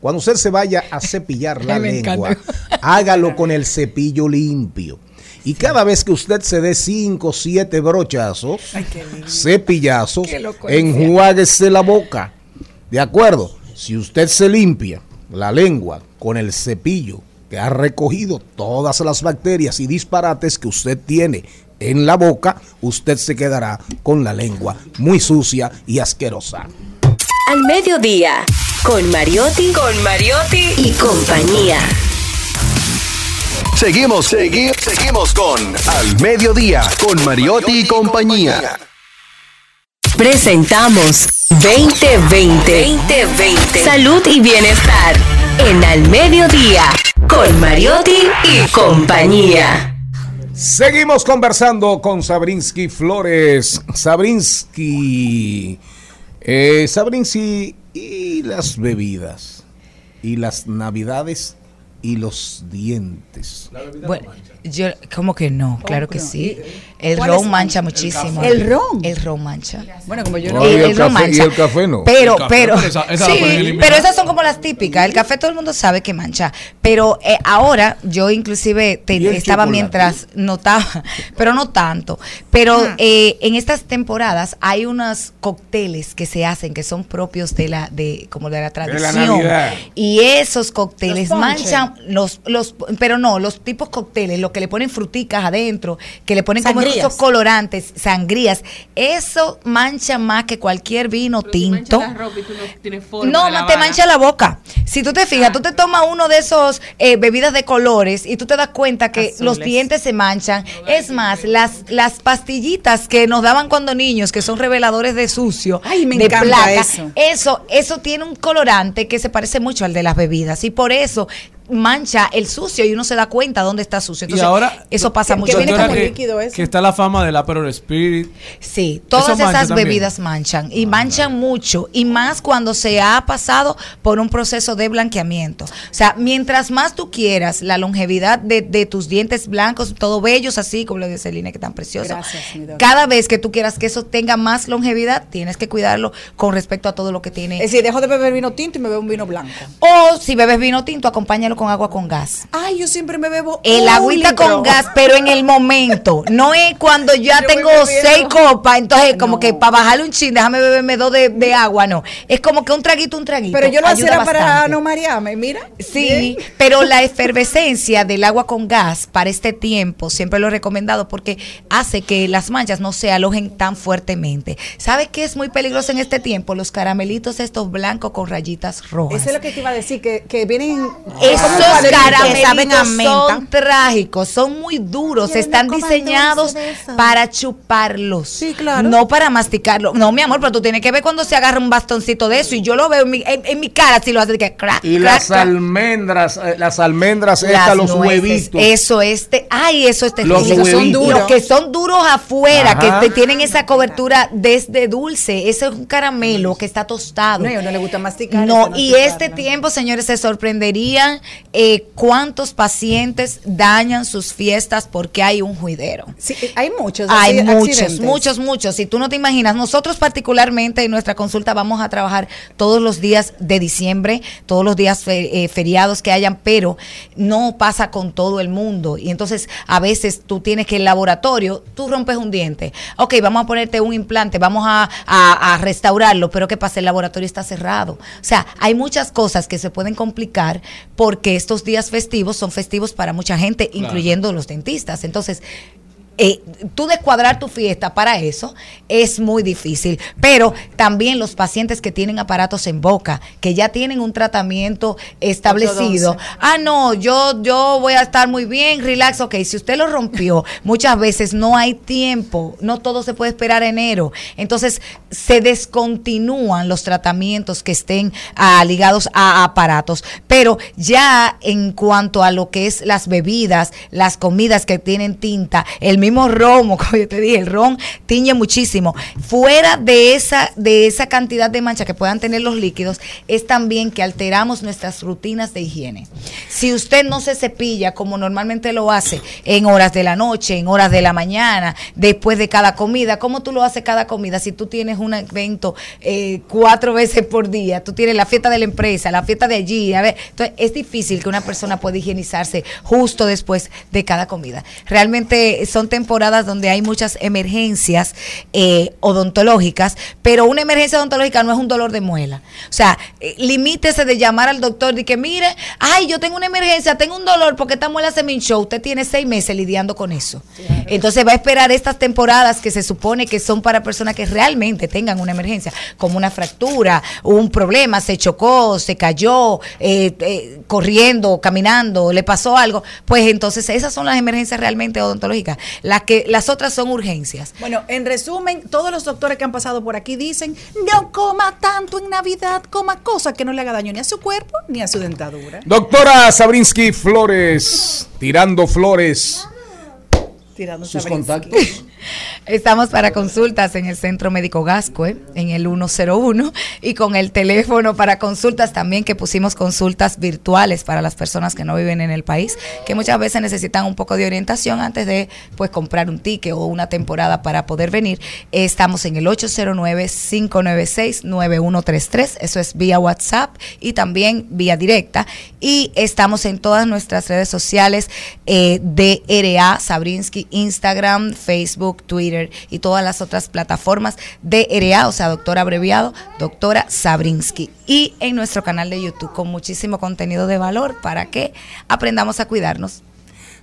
cuando usted se vaya a cepillar *laughs* la lengua, encanta. hágalo con el cepillo limpio. Y cada vez que usted se dé cinco o siete brochazos, cepillazos, enjuáguese la boca. ¿De acuerdo? Si usted se limpia la lengua con el cepillo que ha recogido todas las bacterias y disparates que usted tiene en la boca, usted se quedará con la lengua muy sucia y asquerosa. Al mediodía, con Mariotti, con Mariotti y compañía. Seguimos, segui- seguimos con Al Mediodía, con Mariotti y compañía. Presentamos 2020. 2020. Salud y bienestar. En Al mediodía, con Mariotti y compañía. Seguimos conversando con Sabrinsky Flores. Sabrinsky. Eh, Sabrinsky y las bebidas. Y las navidades y los dientes. Bueno, yo, ¿cómo que no? Claro que que no? sí. ¿Y- El ron es? mancha muchísimo. ¿El ron? El ron mancha. Bueno, como yo No, no. y El, el el ron café- y mancha. el café no. Pero, café, pero, esa- esa la sí, pero esas son como las típicas. El café todo el mundo sabe que mancha. Pero eh, ahora yo inclusive te- ¿Y el estaba chocolate? mientras notaba, *laughs* pero no tanto. Pero eh, en estas temporadas hay unos cócteles que se hacen que son propios de la, de como de la tradición. Navidad. y esos cócteles Los manchan los, los, pero no, los tipos cócteles, lo que le ponen fruticas adentro, que le ponen como. Esos colorantes, sangrías, eso mancha más que cualquier vino Pero si mancha tinto. la ropa y tú no tienes forma No, de te mancha la boca. Si tú te fijas, tú te tomas uno de esos eh, bebidas de colores y tú te das cuenta que Azules. los dientes se manchan. Es más, las, las pastillitas que nos daban cuando niños, que son reveladores de sucio, Ay, me de placa, eso. eso, eso tiene un colorante que se parece mucho al de las bebidas y por eso mancha el sucio y uno se da cuenta dónde está sucio. Y Entonces, ahora, eso pasa que mucho. viene como que, líquido eso. que está la fama del Aperol Spirit. Sí, todas mancha esas también. bebidas manchan y manchan mucho y más cuando se ha pasado por un proceso de blanqueamiento. O sea, mientras más tú quieras la longevidad de, de tus dientes blancos, todo bellos así, como lo dice Celine, que tan precioso. Gracias. Cada vez que tú quieras que eso tenga más longevidad, tienes que cuidarlo con respecto a todo lo que tiene. Es decir, dejo de beber vino tinto y me bebo un vino blanco. o si bebes vino tinto, acompáñalo con agua con gas. Ay, yo siempre me bebo El agüita litro. con gas, pero en el momento. *laughs* No es cuando ya Yo tengo seis copas, entonces como que para bajarle un chin, déjame beberme dos de, de agua, no. Es como que un traguito, un traguito. Pero yo lo hacía para no marearme, mira. Sí, Bien. pero la *laughs* efervescencia del agua con gas para este tiempo, siempre lo he recomendado porque hace que las manchas no se alojen tan fuertemente. ¿Sabe qué es muy peligroso en este tiempo? Los caramelitos estos blancos con rayitas rojas. Eso es lo que te iba a decir, que, que vienen Esos caramelitos saben a menta. son trágicos, son muy duros, Yo no están diseñados para chuparlos. Sí, claro. No para masticarlos. No, mi amor, pero tú tienes que ver cuando se agarra un bastoncito de eso y yo lo veo en mi, en, en mi cara si lo hace que crack, Y crack, las crack. almendras, eh, las almendras, Las estas, los nueces, huevitos. Eso este, ay, eso este Los Esos son huevitos. duros. Los que son duros afuera, Ajá. que te- tienen esa cobertura desde dulce. Ese es un caramelo que está tostado. No, y a uno le gusta masticar. No, y este ¿no? tiempo, señores, se sorprenderían eh, cuántos pacientes dañan sus fiestas porque hay un juidero. Sí, hay muchos. Hay muchos, accidentes. muchos, muchos. Si tú no te imaginas, nosotros particularmente en nuestra consulta vamos a trabajar todos los días de diciembre, todos los días fe- eh, feriados que hayan, pero no pasa con todo el mundo. Y entonces a veces tú tienes que el laboratorio, tú rompes un diente. Ok, vamos a ponerte un implante, vamos a, a- a restaurarlo, pero ¿qué pasa? El laboratorio está cerrado. O sea, hay muchas cosas que se pueden complicar porque estos días festivos son festivos para mucha gente, incluyendo los dentistas. Entonces, eh, tú descuadrar tu fiesta para eso es muy difícil. Pero también los pacientes que tienen aparatos en boca, que ya tienen un tratamiento establecido. Ah, no, yo, yo voy a estar muy bien, relax. Ok, si usted lo rompió, *laughs* muchas veces no hay tiempo, no todo se puede esperar enero. Entonces, se descontinúan los tratamientos que estén ah, ligados a aparatos. Pero ya en cuanto a lo que es las bebidas, las comidas que tienen tinta, el mismo romo, como yo te dije, el ron tiñe muchísimo. Fuera de esa, de esa cantidad de mancha que puedan tener los líquidos, es también que alteramos nuestras rutinas de higiene. Si usted no se cepilla como normalmente lo hace en horas de la noche, en horas de la mañana, después de cada comida, ¿cómo tú lo haces cada comida? Si tú tienes un evento eh, cuatro veces por día, tú tienes la fiesta de la empresa, la fiesta de allí, a ver, entonces es difícil que una persona pueda higienizarse justo después de cada comida. Realmente son temporadas donde hay muchas emergencias eh, odontológicas, pero una emergencia odontológica no es un dolor de muela. O sea, eh, limítese de llamar al doctor y que mire, ay, yo tengo una emergencia, tengo un dolor porque esta muela se me hinchó. Usted tiene seis meses lidiando con eso. Entonces va a esperar estas temporadas que se supone que son para personas que realmente tengan una emergencia, como una fractura, un problema, se chocó, se cayó, eh, eh, corriendo, caminando, le pasó algo. Pues entonces esas son las emergencias realmente odontológicas. Las que las otras son urgencias. Bueno, en resumen, todos los doctores que han pasado por aquí dicen, no coma tanto en Navidad, coma cosas que no le haga daño ni a su cuerpo ni a su dentadura. Doctora Sabrinsky Flores, tirando flores. Tirando Sus contactos. *laughs* Estamos para consultas en el Centro Médico Gascue, en el 101, y con el teléfono para consultas también que pusimos consultas virtuales para las personas que no viven en el país, que muchas veces necesitan un poco de orientación antes de pues comprar un ticket o una temporada para poder venir. Estamos en el 809-596-9133, eso es vía WhatsApp y también vía directa. Y estamos en todas nuestras redes sociales eh, de RA Sabrinsky, Instagram, Facebook, Twitter y todas las otras plataformas de RA, o sea, doctor abreviado, doctora Sabrinsky. Y en nuestro canal de YouTube con muchísimo contenido de valor para que aprendamos a cuidarnos.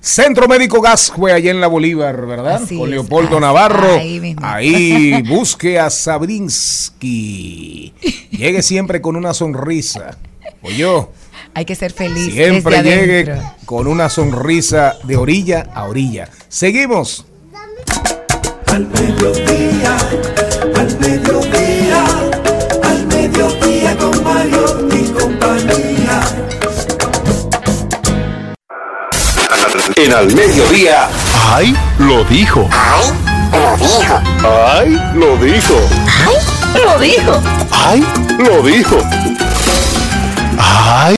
Centro Médico Gascue, allá en la Bolívar, ¿verdad? Así Con es, Leopoldo así- Navarro. ahí mismo. Ahí, *laughs* busque a Sabrinsky. Llegue siempre con una sonrisa. O yo, Hay que ser feliz. siempre desde llegue con una sonrisa de orilla a orilla. Seguimos. Al mediodía, al mediodía, al mediodía con Mario y compañía. En al mediodía. ¡Ay! Lo dijo. ¡Ay! Lo dijo. ¡Ay! Lo dijo. Lo dijo. ¡Ay! Lo dijo. ¡Ay!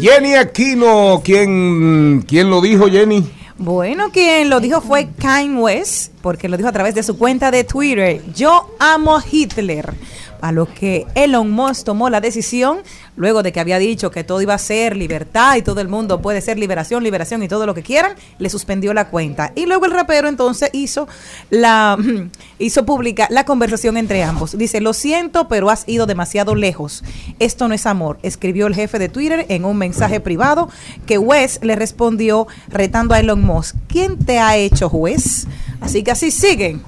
Jenny Aquino, ¿quién, quién lo dijo, Jenny? Bueno, quien lo dijo fue Kanye West, porque lo dijo a través de su cuenta de Twitter. Yo amo Hitler. A lo que Elon Musk tomó la decisión, luego de que había dicho que todo iba a ser libertad y todo el mundo puede ser liberación, liberación y todo lo que quieran, le suspendió la cuenta. Y luego el rapero entonces hizo la hizo pública la conversación entre ambos. Dice, lo siento, pero has ido demasiado lejos. Esto no es amor, escribió el jefe de Twitter en un mensaje privado que West le respondió retando a Elon Musk. ¿Quién te ha hecho juez? Así que así siguen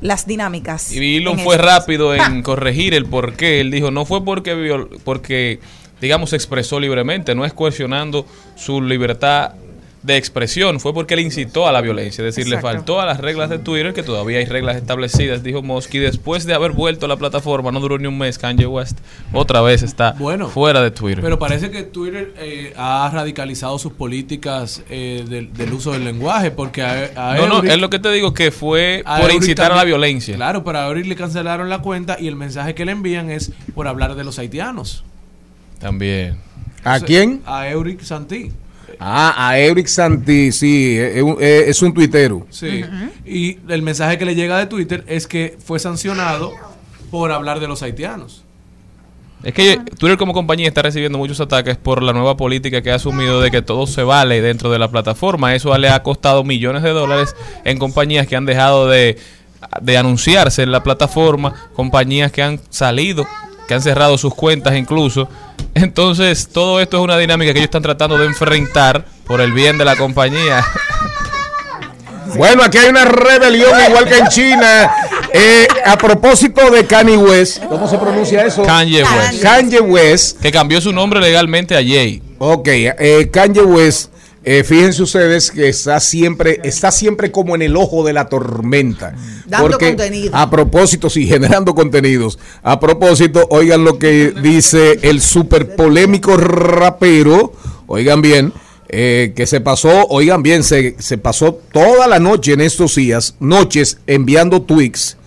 las dinámicas. Y Elon fue rápido en corregir el por qué. Él dijo, no fue porque, viol- porque digamos, se expresó libremente, no es coercionando su libertad de expresión, fue porque él incitó a la violencia. Es decir, le faltó a las reglas de Twitter, que todavía hay reglas establecidas, dijo Musk, y después de haber vuelto a la plataforma, no duró ni un mes, Kanye West otra vez está Bueno, fuera de Twitter. Pero parece que Twitter eh, ha radicalizado sus políticas eh, del, del uso del lenguaje, porque a, a no, no, es lo que te digo, que fue a por Eury incitar a la violencia. Claro, pero a Eury le cancelaron la cuenta y el mensaje que le envían es por hablar de los haitianos. También. ¿A quién? A Euric Santí. Ah, a Eric Santi, sí, es un, es un tuitero. Sí. Y el mensaje que le llega de Twitter es que fue sancionado por hablar de los haitianos. Es que Twitter como compañía está recibiendo muchos ataques por la nueva política que ha asumido de que todo se vale dentro de la plataforma. Eso le ha costado millones de dólares en compañías que han dejado de, de anunciarse en la plataforma, compañías que han salido, que han cerrado sus cuentas incluso. Entonces, todo esto es una dinámica que ellos están tratando de enfrentar por el bien de la compañía. *laughs* Bueno, aquí hay una rebelión igual que en China. Eh, a propósito de Kanye West, ¿cómo se pronuncia eso? Kanye West. Kanye West. Que cambió su nombre legalmente a Jay. Ok, eh, Kanye West, eh, fíjense ustedes que está siempre, está siempre como en el ojo de la tormenta. Dando contenido. A propósito, sí, *laughs* generando contenidos. A propósito, oigan lo que dice el super polémico rapero, oigan bien, eh, que se pasó, oigan bien, se, se pasó toda la noche en estos días, noches, enviando tweets,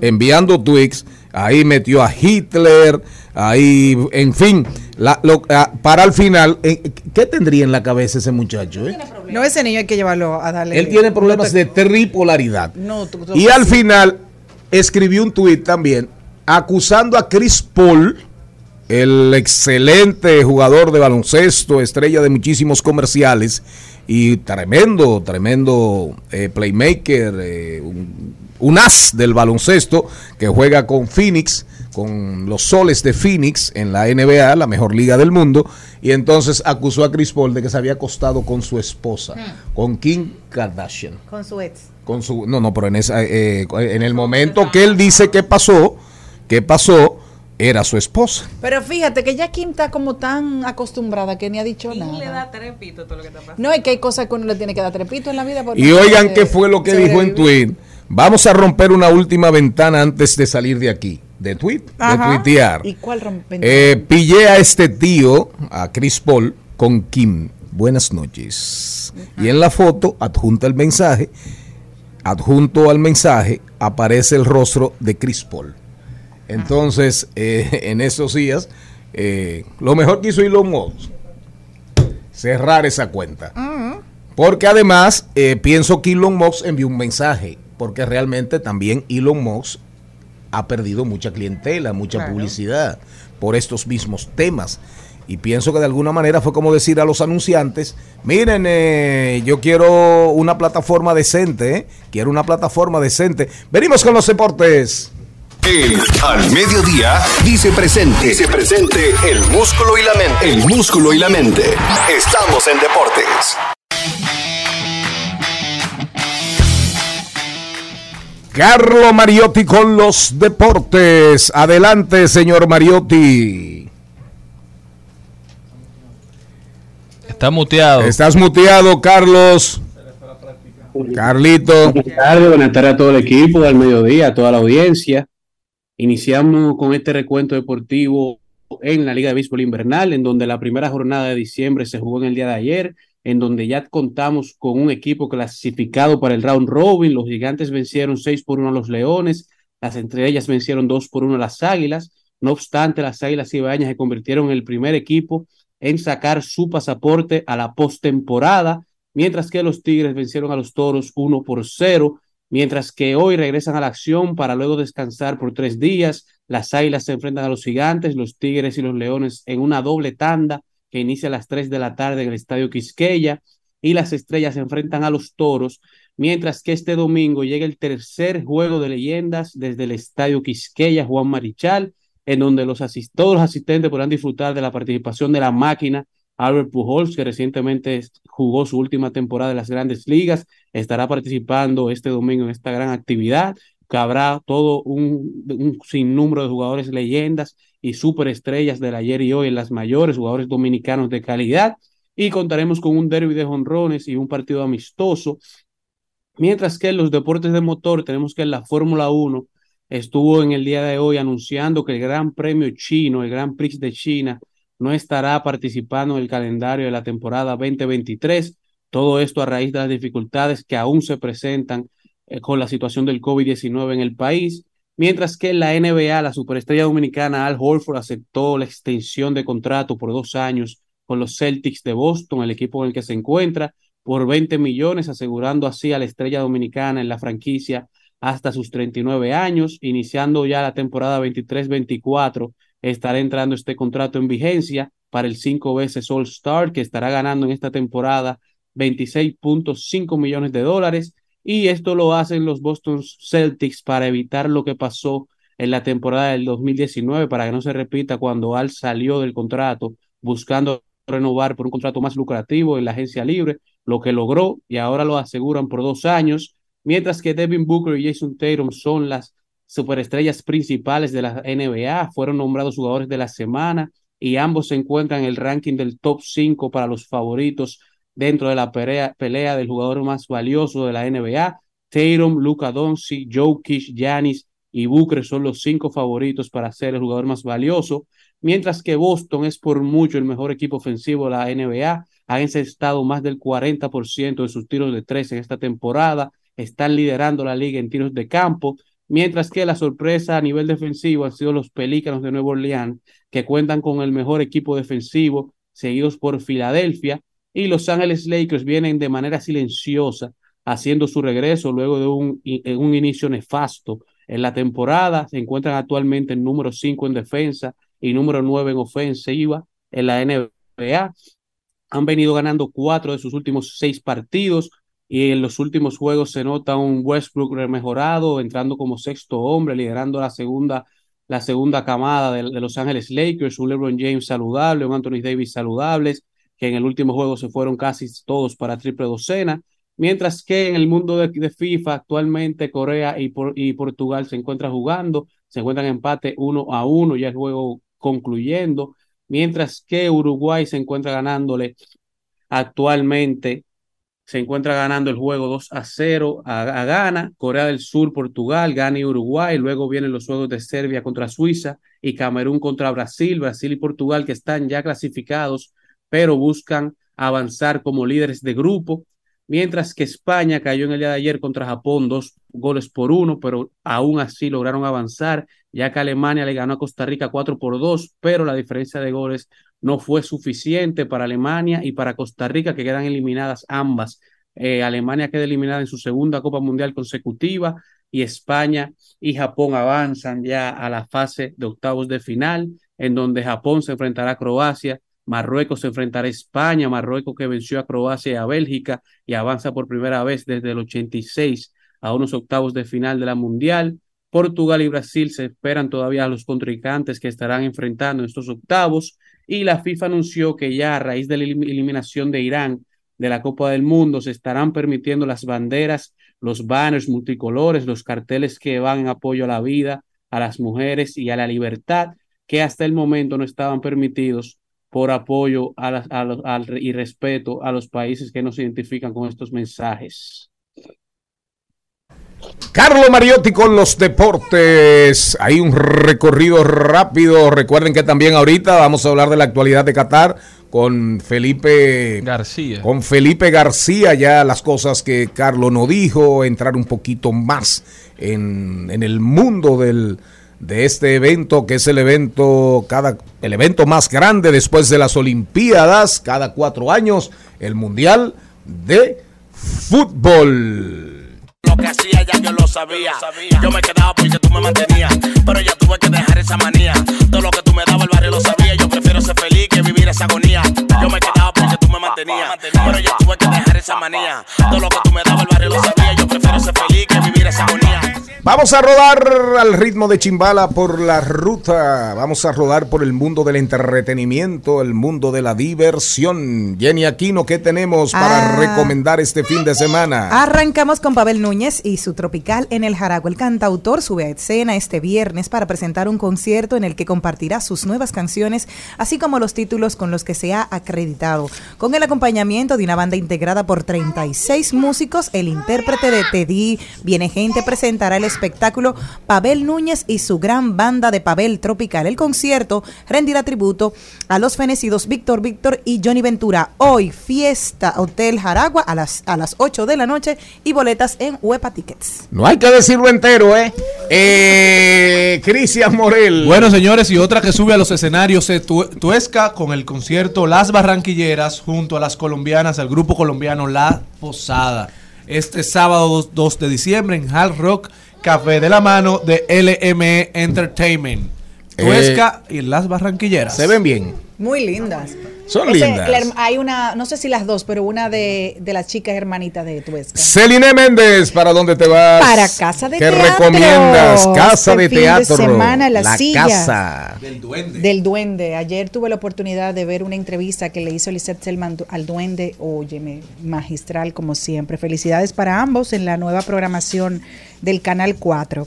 enviando tweets, ahí metió a Hitler, ahí, en fin, la- lo- ah, para al final, eh, ¿qué tendría en la cabeza ese muchacho? eh? No, ese niño hay que llevarlo a darle. Él tiene problemas de tripolaridad. No, tú- tú- Y al final escribió un tuit también acusando a Chris Paul, el excelente jugador de baloncesto, estrella de muchísimos comerciales y tremendo, tremendo eh, playmaker, eh, un, un as del baloncesto que juega con Phoenix, con los soles de Phoenix en la NBA, la mejor liga del mundo, y entonces acusó a Chris Paul de que se había acostado con su esposa, con Kim Kardashian Con su ex. con su no no pero en esa eh, en el momento que él dice que pasó que pasó era su esposa Pero fíjate que ya Kim está como tan acostumbrada que ni ha dicho le nada. da trepito todo lo que está pasando. No, es que hay cosas que uno le tiene que dar trepito en la vida. y no oigan qué fue lo que dijo en tweet vamos a romper una última ventana antes de salir de aquí de tweet de tuitear ¿Y cuál rompe? Eh, pillé a este tío, a Chris Paul, con Kim. Buenas noches. Y en la foto adjunta el mensaje. Adjunto al mensaje aparece el rostro de Chris Paul. Entonces, *laughs* eh, en esos días, eh, lo mejor que hizo Elon Musk, cerrar esa cuenta. Porque además, eh, pienso que Elon Musk envió un mensaje, porque realmente también Elon Musk ha perdido mucha clientela, mucha Claro. publicidad por estos mismos temas. Y pienso que de alguna manera fue como decir a los anunciantes, miren, eh, yo quiero una plataforma decente, ¿eh? quiero una plataforma decente. Venimos con los deportes. El al mediodía dice presente. Dice presente el músculo y la mente. El músculo y la mente. Estamos en deportes. Carlo Mariotti con los deportes. Adelante, señor Mariotti. Está muteado. Estás muteado, Carlos. Carlito. Buenas tardes, buenas tardes a todo el equipo, al mediodía, a toda la audiencia. Iniciamos con este recuento deportivo en la Liga de Béisbol Invernal, en donde la primera jornada de diciembre se jugó en el día de ayer, en donde ya contamos con un equipo clasificado para el round robin. Los gigantes vencieron 6 por 1 a los leones, las estrellas vencieron 2 por 1 a las águilas. No obstante, las águilas ibaeñas se convirtieron en el primer equipo en sacar su pasaporte a la postemporada, mientras que los Tigres vencieron a los Toros 1 por 0, mientras que hoy regresan a la acción para luego descansar por tres días. Las Águilas se enfrentan a los Gigantes, los Tigres y los Leones en una doble tanda que inicia a las 3 de la tarde en el Estadio Quisqueya y las Estrellas se enfrentan a los Toros, mientras que este domingo llega el tercer juego de leyendas desde el Estadio Quisqueya Juan Marichal, en donde los asis- todos los asistentes podrán disfrutar de la participación de la máquina Albert Pujols, que recientemente jugó su última temporada de las grandes ligas, estará participando este domingo en esta gran actividad, que habrá todo un, un sinnúmero de jugadores leyendas y superestrellas del ayer y hoy en las mayores, jugadores dominicanos de calidad, y contaremos con un derby de jonrones y un partido amistoso. Mientras que en los deportes de motor tenemos que en la Fórmula 1 estuvo en el día de hoy anunciando que el Gran Premio Chino, el Gran Prix de China, no estará participando en el calendario de la temporada 2023. Todo esto a raíz de las dificultades que aún se presentan eh, con la situación del COVID-19 en el país. Mientras que la NBA, la superestrella dominicana Al Horford aceptó la extensión de contrato por dos años con los Celtics de Boston, el equipo en el que se encuentra, por 20 millones, asegurando así a la estrella dominicana en la franquicia hasta sus 39 años, iniciando ya la temporada 23-24 estará entrando este contrato en vigencia para el cinco veces All Star que estará ganando en esta temporada 26.5 millones de dólares y esto lo hacen los Boston Celtics para evitar lo que pasó en la temporada del 2019 para que no se repita cuando Al salió del contrato buscando renovar por un contrato más lucrativo en la agencia libre lo que logró y ahora lo aseguran por dos años, mientras que Devin Booker y Jason Tatum son las superestrellas principales de la NBA, fueron nombrados jugadores de la semana y ambos se encuentran en el ranking del top 5 para los favoritos dentro de la pelea, del jugador más valioso de la NBA. Tatum, Luka Doncic, Jokic, Giannis y Booker son los cinco favoritos para ser el jugador más valioso, mientras que Boston es por mucho el mejor equipo ofensivo de la NBA, han encestado más del 40% de sus tiros de tres en esta temporada, están liderando la liga en tiros de campo, mientras que la sorpresa a nivel defensivo han sido los Pelícanos de Nueva Orleans, que cuentan con el mejor equipo defensivo, seguidos por Filadelfia, y Los Ángeles Lakers vienen de manera silenciosa haciendo su regreso luego de un, un inicio nefasto en la temporada. Se encuentran actualmente en número 5 en defensa y número 9 en ofensiva en la NBA. Han venido ganando cuatro de sus últimos seis partidos y en los últimos juegos se nota un Westbrook mejorado, entrando como sexto hombre, liderando la segunda, la segunda camada de, de Los Ángeles Lakers, un LeBron James saludable, un Anthony Davis saludables, que en el último juego se fueron casi todos para triple docena, mientras que en el mundo de, de FIFA actualmente Corea y, por, y, Portugal se encuentran jugando, se encuentran en empate uno a uno, ya el juego concluyendo, mientras que Uruguay se encuentra ganándole actualmente, se encuentra ganando el juego 2 a 0 a, a Ghana, Corea del Sur, Portugal, Ghana y Uruguay, luego vienen los juegos de Serbia contra Suiza y Camerún contra Brasil, Brasil y Portugal que están ya clasificados pero buscan avanzar como líderes de grupo, mientras que España cayó en el día de ayer contra Japón dos goles por uno, pero aún así lograron avanzar, ya que Alemania le ganó a Costa Rica cuatro por dos, pero la diferencia de goles no fue suficiente para Alemania y para Costa Rica, que quedan eliminadas ambas. Eh, Alemania queda eliminada en su segunda Copa Mundial consecutiva y España y Japón avanzan ya a la fase de octavos de final, en donde Japón se enfrentará a Croacia Marruecos se enfrentará a España, Marruecos que venció a Croacia y a Bélgica y avanza por primera vez desde el 86 a unos octavos de final de la Mundial. Portugal y Brasil se esperan todavía a los contrincantes que estarán enfrentando en estos octavos y la FIFA anunció que ya a raíz de la eliminación de Irán de la Copa del Mundo se estarán permitiendo las banderas, los banners multicolores, los carteles que van en apoyo a la vida, a las mujeres y a la libertad que hasta el momento no estaban permitidos por apoyo a la, a los, al, y respeto a los países que nos identifican con estos mensajes. Carlos Mariotti con los deportes. Hay un recorrido rápido. Recuerden que también ahorita vamos a hablar de la actualidad de Qatar con Felipe García. Con Felipe García, ya las cosas que Carlos no dijo, entrar un poquito más en, en el mundo del, de este evento que es el evento cada el evento más grande después de las Olimpiadas cada cuatro años el mundial de fútbol lo que hacía ya yo lo sabía. Yo me quedaba porque tú me mantenías. Pero ya tuve que dejar esa manía. Todo lo que tú me dabas el barrio lo sabía. Yo prefiero ser feliz que vivir esa agonía. Yo me quedaba porque tú me mantenías. Pero ya tuve que dejar esa manía. Todo lo que tú me dabas el barrio lo sabía. Yo prefiero ser feliz que vivir esa agonía. Vamos a rodar al ritmo de Chimbala por la ruta. Vamos a rodar por el mundo del entretenimiento, el mundo de la diversión. Jenny Aquino, ¿qué tenemos para Ah. recomendar este fin de semana? Arrancamos con Pavel Núñez y su Tropical en el Jaragua. El cantautor sube a escena este viernes para presentar un concierto en el que compartirá sus nuevas canciones, así como los títulos con los que se ha acreditado. Con el acompañamiento de una banda integrada por 36 músicos, el intérprete de Teddy Viene Gente presentará el espectáculo Pavel Núñez y su gran banda de Pavel Tropical. El concierto rendirá tributo a los fenecidos Víctor Víctor y Johnny Ventura. Hoy, fiesta Hotel Jaragua a las, a las 8 de la noche y boletas en Huepa Tickets. No hay que decirlo entero, ¿eh? eh Cristian Morel. Bueno, señores, y otra que sube a los escenarios se tu Tuesca con el concierto Las Barranquilleras junto a las colombianas, el grupo colombiano La Posada. Este sábado 2, 2 de diciembre en Hard Rock Café de la mano de LME Entertainment. Tuesca y las Barranquilleras. Se ven bien. Muy lindas. Son Ese, lindas. la hay una, no sé si las dos, pero una de, de las chicas hermanitas de Tuesca. Celine Méndez, ¿para dónde te vas? Para Casa de ¿Qué Teatro. recomiendas? Casa Este de fin de teatro. semana, La Silla. casa. Del duende. Del duende. Ayer tuve la oportunidad de ver una entrevista que le hizo Lisette Selman al duende. Óyeme, magistral como siempre. Felicidades para ambos en la nueva programación del Canal 4.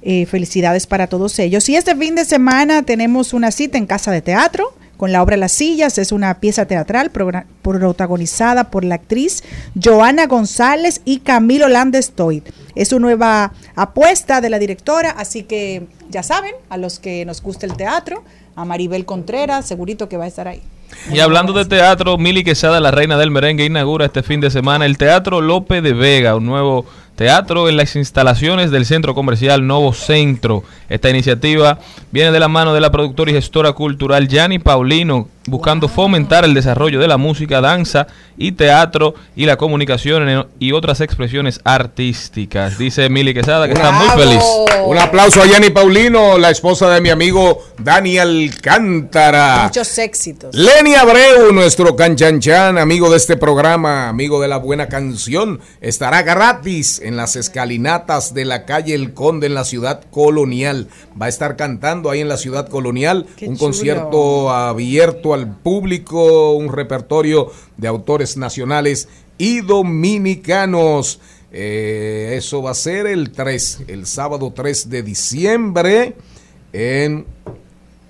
Eh, felicidades para todos ellos. Y este fin de semana tenemos una cita en Casa de Teatro con la obra Las Sillas. Es una pieza teatral protagonizada por la actriz Joana González y Camilo Landestoy. Es una nueva apuesta de la directora, así que ya saben, a los que nos gusta el teatro, a Maribel Contreras, segurito que va a estar ahí. Y hablando de teatro, Mili Quesada, la reina del merengue, inaugura este fin de semana el Teatro Lope de Vega, un nuevo teatro en las instalaciones del centro comercial Novo Centro. Esta iniciativa viene de la mano de la productora y gestora cultural Gianni Paulino, buscando fomentar el desarrollo de la música, danza y teatro y la comunicación en- y otras expresiones artísticas. Dice Mili Quesada que está muy feliz. Un aplauso a Yanni Paulino, la esposa de mi amigo Dani Alcántara. Muchos éxitos. Lenny Abreu, nuestro canchanchan, amigo de este programa, amigo de la buena canción, estará gratis en las escalinatas de la calle El Conde en la ciudad colonial. Va a estar cantando ahí en la ciudad colonial, Qué un chulo. concierto abierto al público, un repertorio de autores nacionales y dominicanos. Eh, eso va a ser el 3, el sábado 3 de diciembre en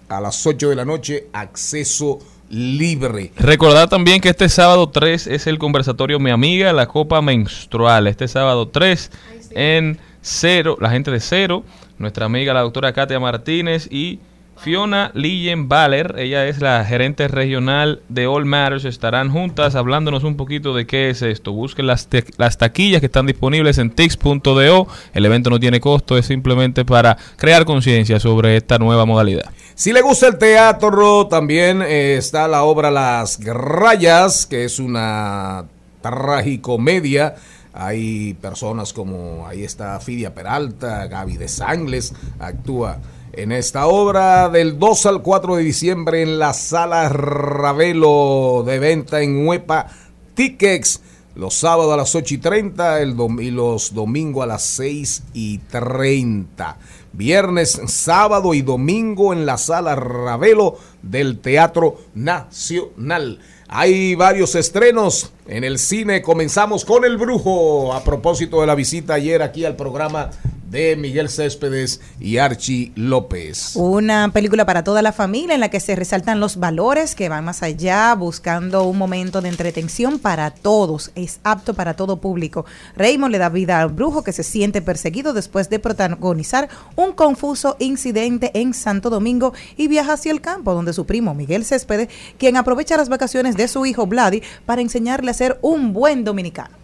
a las 8 de la noche, acceso libre. Recordar también que este sábado 3 es el conversatorio Mi Amiga, la Copa Menstrual. Este sábado 3 en Cero, la gente de Cero, nuestra amiga la doctora Katia Martínez y Fiona Lillen Baller, ella es la gerente regional de All Matters, estarán juntas hablándonos un poquito de qué es esto. Busquen las, las taquillas que están disponibles en tix.do. El evento no tiene costo, es simplemente para crear conciencia sobre esta nueva modalidad. Si le gusta el teatro, también eh, está la obra Las Rayas, que es una tragicomedia. Hay personas como, ahí está Fidia Peralta, Gaby de Sangles, actúa en esta obra del 2 al 4 de diciembre en la sala Ravelo de venta en Huepa Tickets. Los sábados a las 8 y 30 el y los domingos a las 6 y 30. Viernes, sábado y domingo en la sala Ravelo del Teatro Nacional. Hay varios estrenos en el cine. Comenzamos con El Brujo. A propósito de la visita ayer aquí al programa de Miguel Céspedes y Archie López. Una película para toda la familia en la que se resaltan los valores que van más allá, buscando un momento de entretención para todos. Es apto para todo público. Raymond le da vida al brujo que se siente perseguido después de protagonizar un confuso incidente en Santo Domingo y viaja hacia el campo donde su primo Miguel Céspedes, quien aprovecha las vacaciones de su hijo Vladi para enseñarle a ser un buen dominicano.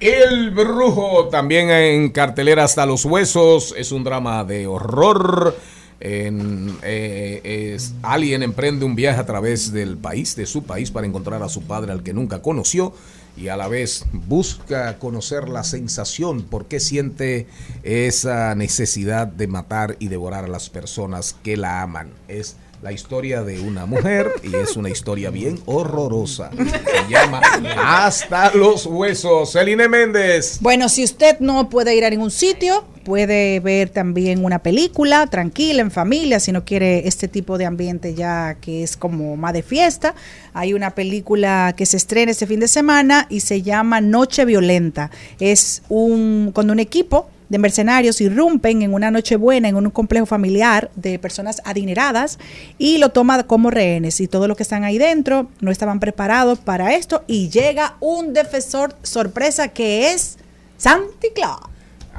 El Brujo, también en cartelera hasta los huesos, es un drama de horror. En, eh, es- alguien emprende un viaje a través del país, de su país, para encontrar a su padre al que nunca conoció y a la vez busca conocer la sensación, por qué siente esa necesidad de matar y devorar a las personas que la aman. Es la historia de una mujer y es una historia bien horrorosa. Se llama Hasta los huesos. Celine Méndez. Bueno, si usted no puede ir a ningún sitio, puede ver también una película tranquila, en familia, si no quiere este tipo de ambiente ya que es como más de fiesta. Hay una película que se estrena este fin de semana y se llama Noche Violenta. Es un cuando un equipo de mercenarios irrumpen en una noche buena en un complejo familiar de personas adineradas y lo toma como rehenes y todos los que están ahí dentro no estaban preparados para esto y llega un defensor sorpresa que es Santi Claus.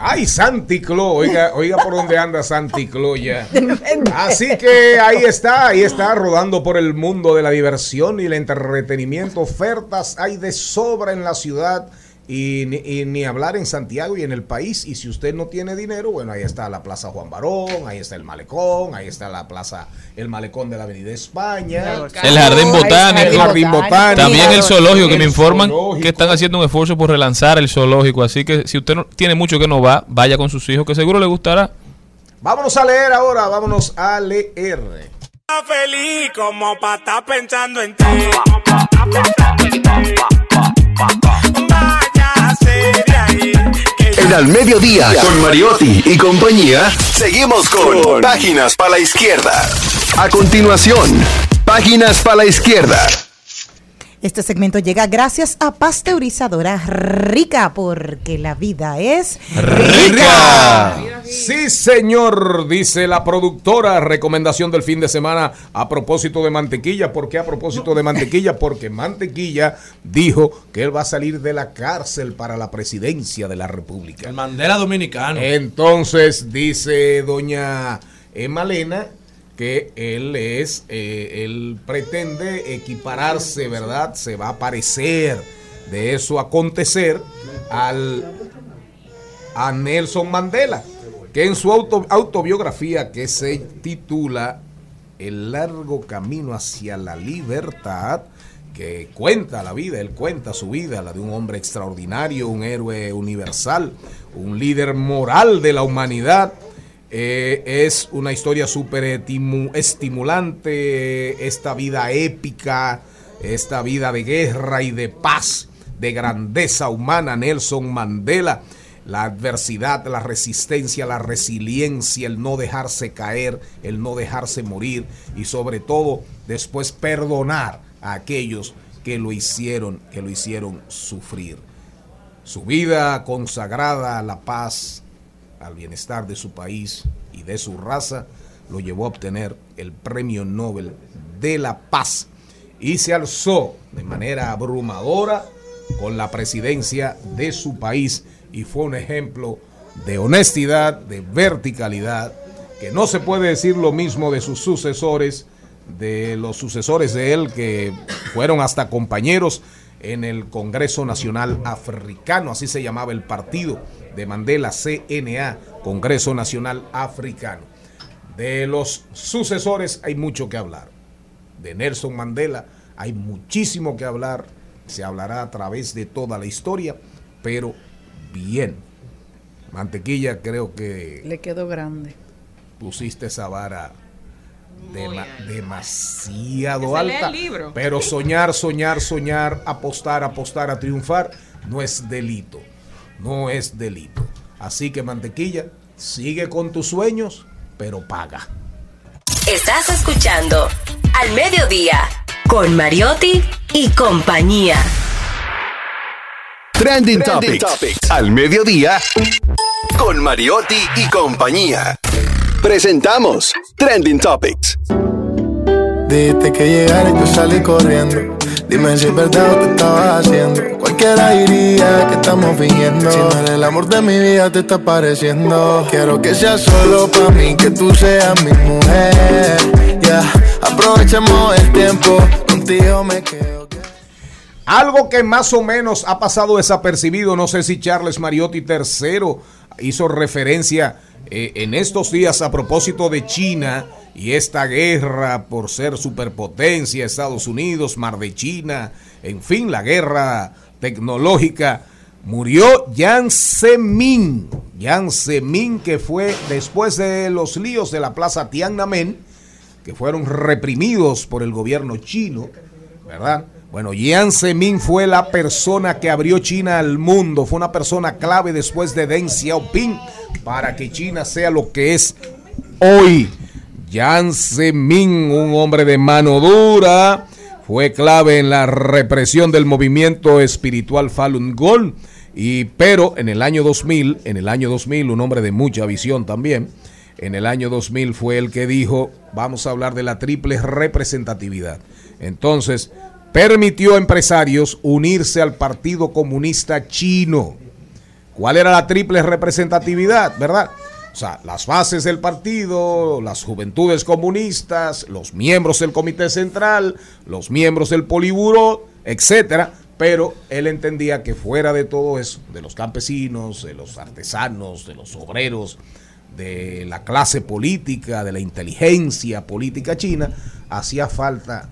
Ay, Santi Clo, oiga, oiga por dónde anda Santi Clo ya. *laughs* Así que ahí está, ahí está, rodando por el mundo de la diversión y el entretenimiento. Ofertas hay de sobra en la ciudad y ni, y ni hablar en Santiago y en el país. Y si usted no tiene dinero, bueno, ahí está la Plaza Juan Barón, ahí está el Malecón, ahí está la Plaza, el Malecón de la Avenida España. El jardín botánico. El jardín botánico. También el zoológico, que me informan zoológico. que están haciendo un esfuerzo por relanzar el zoológico. Así que si usted no tiene mucho que no va, vaya con sus hijos, que seguro le gustará. Vámonos a leer ahora, vámonos a leer. feliz como para estar pensando en ti. En al mediodía, con Mariotti y compañía, seguimos con Páginas para la Izquierda. A continuación, Páginas para la Izquierda. Este segmento llega gracias a Pasteurizadora Rica, porque la vida es rica. Sí, señor, dice la productora. Recomendación del fin de semana a propósito de mantequilla. ¿Por qué a propósito de mantequilla? Porque mantequilla dijo que él va a salir de la cárcel para la presidencia de la República. El Mandela dominicano. Entonces dice doña Emalena que él es, eh, él pretende equipararse, ¿verdad? Se va a parecer de eso acontecer al a Nelson Mandela, que en su auto- autobiografía que se titula El largo camino hacia la libertad, que cuenta la vida, él cuenta su vida, la de un hombre extraordinario, un héroe universal, un líder moral de la humanidad. Eh, es una historia súper estimu- estimulante, esta vida épica, esta vida de guerra y de paz, de grandeza humana, Nelson Mandela, la adversidad, la resistencia, la resiliencia, el no dejarse caer, el no dejarse morir y sobre todo después perdonar a aquellos que lo hicieron, que lo hicieron sufrir. Su vida consagrada a la paz, al bienestar de su país y de su raza, lo llevó a obtener el Premio Nobel de la Paz y se alzó de manera abrumadora con la presidencia de su país y fue un ejemplo de honestidad, de verticalidad, que no se puede decir lo mismo de sus sucesores, de los sucesores de él que fueron hasta compañeros en el Congreso Nacional Africano, así se llamaba el partido de Mandela, CNA, Congreso Nacional Africano. De los sucesores hay mucho que hablar. De Nelson Mandela hay muchísimo que hablar. Se hablará a través de toda la historia, pero bien. Mantequilla, creo que Le quedó grande. pusiste esa vara dema- demasiado alta. el libro. Pero soñar, soñar, soñar, apostar, apostar a triunfar no es delito. No es delito. Así que mantequilla, sigue con tus sueños, pero paga. Estás escuchando Al Mediodía con Mariotti y compañía. Trending, Topics. Al mediodía, con Mariotti y compañía. Presentamos Trending Topics. Dijiste que llegara y yo salí corriendo. Dime si es verdad o te estabas haciendo. Cualquiera diría que estamos fingiendo. Si no el amor de mi vida, te está pareciendo. Quiero que seas solo para mí, que tú seas mi mujer. Ya, aprovechemos el tiempo. Contigo me quedo. Algo que más o menos ha pasado desapercibido, no sé si Charles Mariotti III hizo referencia eh, en estos días a propósito de China y esta guerra por ser superpotencia, Estados Unidos, Mar de China, en fin, la guerra tecnológica. Murió Yang Zemin, Yang Zemin que fue después de los líos de la plaza Tiananmen, que fueron reprimidos por el gobierno chino, ¿verdad? Bueno, Jiang Zemin fue la persona que abrió China al mundo, fue una persona clave después de Deng Xiaoping para que China sea lo que es hoy. Jiang Zemin, un hombre de mano dura, fue clave en la represión del movimiento espiritual Falun Gong. Y, pero en el año 2000, en el año 2000, un hombre de mucha visión también, en el año 2000 fue el que dijo, vamos a hablar de la triple representatividad. Entonces, permitió a empresarios unirse al Partido Comunista Chino. ¿Cuál era la triple representatividad, verdad? O sea, las bases del partido, las juventudes comunistas, los miembros del comité central, los miembros del poliburó, etcétera. Pero él entendía que fuera de todo eso, de los campesinos, de los artesanos, de los obreros, de la clase política, de la inteligencia política china, hacía falta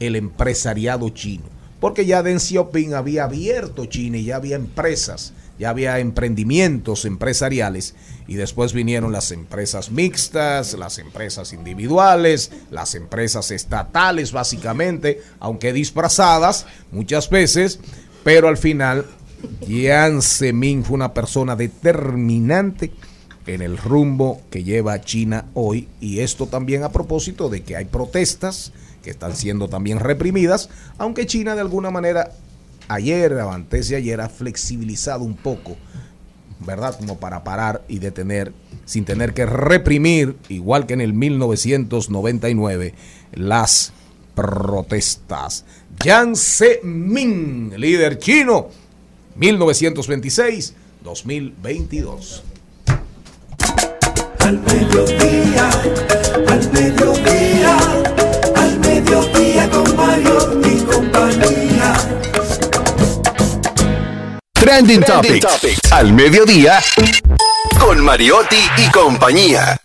el empresariado chino. Porque ya Deng Xiaoping había abierto China y ya había empresas ya había emprendimientos empresariales y después vinieron las empresas mixtas, las empresas individuales, las empresas estatales básicamente, aunque disfrazadas muchas veces, pero al final Jiang Zemin fue una persona determinante en el rumbo que lleva China hoy y esto también a propósito de que hay protestas que están siendo también reprimidas, aunque China de alguna manera ayer, antes de ayer, ha flexibilizado un poco, ¿verdad? Como para parar y detener, sin tener que reprimir, igual que en el 1999, las protestas. Jiang Zemin, líder chino, 1926-2022. Al mediodía, al mediodía, Mario y compañía. Trending Topics. Al mediodía. Con Mariotti y compañía.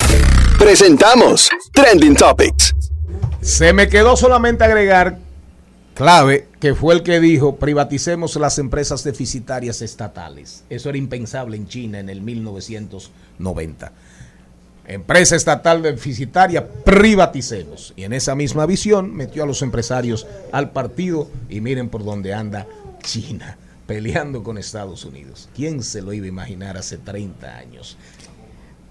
Presentamos Trending Topics. Se me quedó solamente agregar clave, que fue el que dijo, privaticemos las empresas deficitarias estatales. Eso era impensable en China en el 1990. Empresa estatal deficitaria, privaticemos. Y en esa misma visión metió a los empresarios al partido y miren por dónde anda China, peleando con Estados Unidos. ¿Quién se lo iba a imaginar hace 30 años?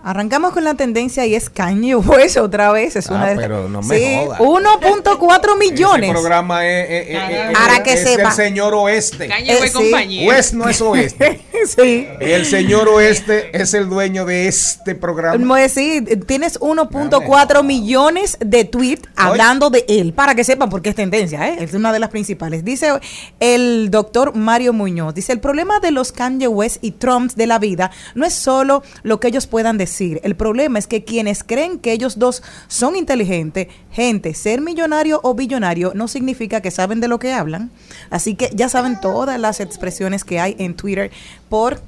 Arrancamos con la tendencia y es Kanye West otra vez. Es una Ah, de- pero no me Sí, joda. 1.4 millones. Ese programa es, es- es- es- Para que es sepa. el señor oeste. Kanye West Eh, sí. compañía. West no es oeste. *laughs* sí. El señor oeste es el dueño de este programa. Pues sí, tienes 1.4 millones de tweets hablando de él, para que sepan por qué es tendencia, ¿eh? es una de las principales. Dice el doctor Mario Muñoz, dice, el problema de los Kanye West y Trumps de la vida no es solo lo que ellos puedan decir, el problema es que quienes creen que ellos dos son inteligentes, gente, ser millonario o billonario no significa que saben de lo que hablan, así que ya saben todas las expresiones que hay en Twitter por.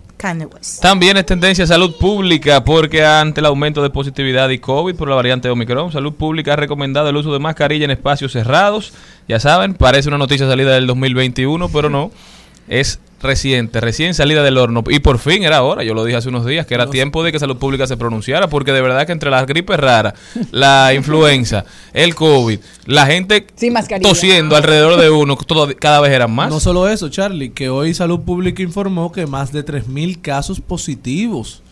También es tendencia salud pública porque ante el aumento de positividad y COVID por la variante Omicron, salud pública ha recomendado el uso de mascarilla en espacios cerrados. Ya saben, parece una noticia salida del 2021, pero no. Es reciente, recién salida del horno. Y por fin era hora, yo lo dije hace unos días, que era tiempo de que salud pública se pronunciara, porque de verdad que entre las gripes raras, la *laughs* influenza, el COVID, la gente tosiendo alrededor de uno, todo, cada vez eran más. No solo eso, Charlie, que hoy Salud Pública informó que más de 3.000 casos positivos.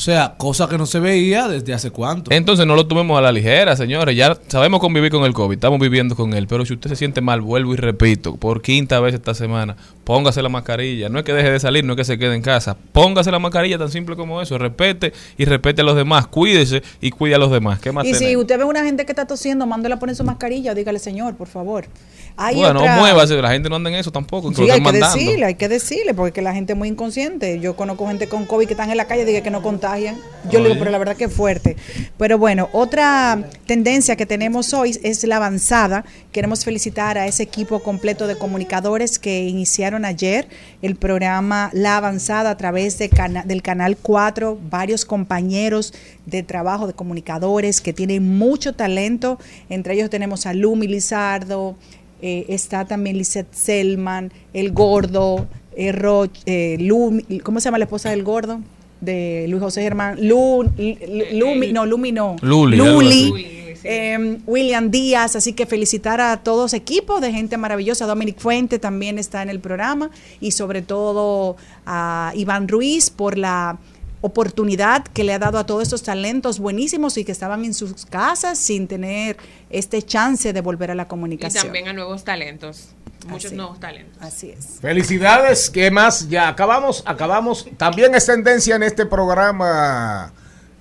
O sea, cosa que no se veía desde hace cuánto. Entonces no lo tomemos a la ligera, señores. Ya sabemos convivir con el COVID, estamos viviendo con él. Pero si usted se siente mal, vuelvo y repito, por quinta vez esta semana, póngase la mascarilla. No es que deje de salir, no es que se quede en casa. Póngase la mascarilla tan simple como eso. Respete y respete a los demás. Cuídese y cuide a los demás. ¿Qué más Y si usted ve una gente que está tosiendo, mándela a poner su mascarilla o dígale, señor, por favor. Hay bueno, otra- muévase, la gente no anda en eso tampoco. Sí, hay que mandando. decirle, hay que decirle, porque la gente es muy inconsciente. Yo conozco gente con COVID que están en la calle y diga que no contagian. Yo le digo, Oye. pero la verdad que es fuerte. Pero bueno, otra tendencia que tenemos hoy es la avanzada. Queremos felicitar a ese equipo completo de comunicadores que iniciaron ayer el programa La Avanzada a través de cana- del Canal 4, varios compañeros de trabajo de comunicadores que tienen mucho talento. Entre ellos tenemos a Lumi Lizardo, eh, está también Lisette Selman, el gordo, eh, Roch, eh, Lumi- ¿cómo se llama la esposa del gordo? De Luis José Germán, Lu, Lu- Lumi, no, Lumi no, Luli, Luli, eh, William Díaz, así que felicitar a todos equipos de gente maravillosa, Dominic Fuente también está en el programa y sobre todo a Iván Ruiz por la oportunidad que le ha dado a todos estos talentos buenísimos y que estaban en sus casas sin tener este chance de volver a la Y comunicación. también a nuevos talentos. Muchos Así. nuevos talentos. Así es. Felicidades, ¿qué más? Ya acabamos, acabamos. También es tendencia en este programa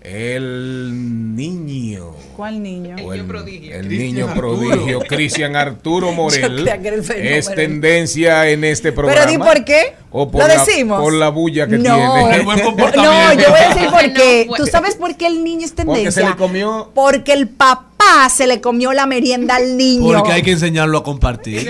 el niño. ¿Cuál niño? el, el Cristian niño Arturo. prodigio Cristian Arturo *laughs* Morel el es tendencia en este programa. Pero di por qué. O por ¿Lo la- decimos? por la bulla que no, tiene. no, yo voy a decir *laughs* por qué. ¿Tú sabes por qué el niño es Porque tendencia? se le comió. Porque el papá se le comió la merienda al niño. Porque hay que enseñarlo a compartir.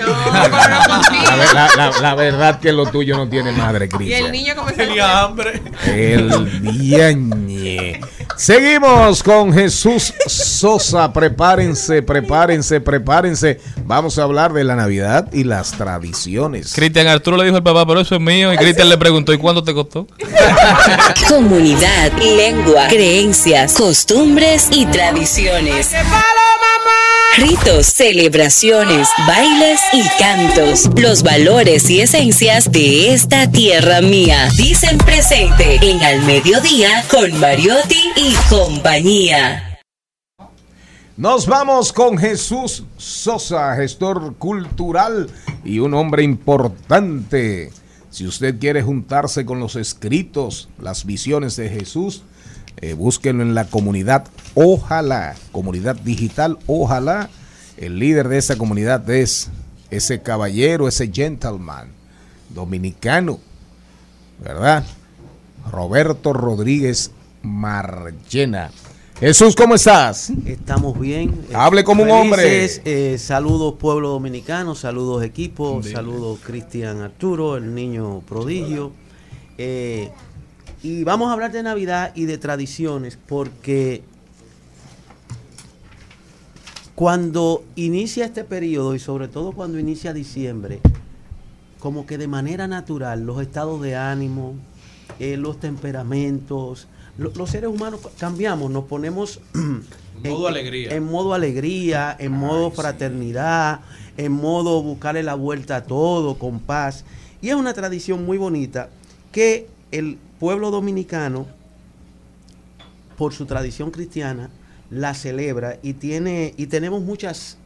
La- la- la verdad que lo tuyo no tiene madre, Y el niño como Tenía hambre. El diañe. Seguimos con Jesús Sosa. Prepárense, prepárense, prepárense. Vamos a hablar de la Navidad y las tradiciones. Cristian Arturo le dijo al papá, pero eso es mío. Y Cristian le preguntó, ¿y cuánto te costó? *laughs* Comunidad, lengua, creencias, costumbres y tradiciones. Ritos, celebraciones, bailes y cantos. Los valores y esencias de esta tierra mía. Dicen presente en Al Mediodía con Mariotti y compañía. Nos vamos con Jesús Sosa, gestor cultural y un hombre importante. Si usted quiere juntarse con los escritos, las visiones de Jesús, eh, búsquenlo en la comunidad Ojalá, comunidad digital Ojalá. El líder de esa comunidad es ese caballero, ese gentleman dominicano, ¿verdad? Roberto Rodríguez Marllena. Jesús, ¿cómo estás? Estamos bien. Hable como un hombre. Eh, saludos pueblo dominicano, saludos equipo, saludos Cristian Arturo, el niño prodigio. Eh, y vamos a hablar de Navidad y de tradiciones porque cuando inicia este periodo y sobre todo cuando inicia diciembre, como que de manera natural los estados de ánimo, eh, los temperamentos, lo- los seres humanos cambiamos, nos ponemos *clears throat* en modo alegría. en modo alegría, en modo fraternidad, en modo buscarle la vuelta a todo con paz. Y es una tradición muy bonita que el pueblo dominicano, por su tradición cristiana, la celebra y tiene y tenemos muchas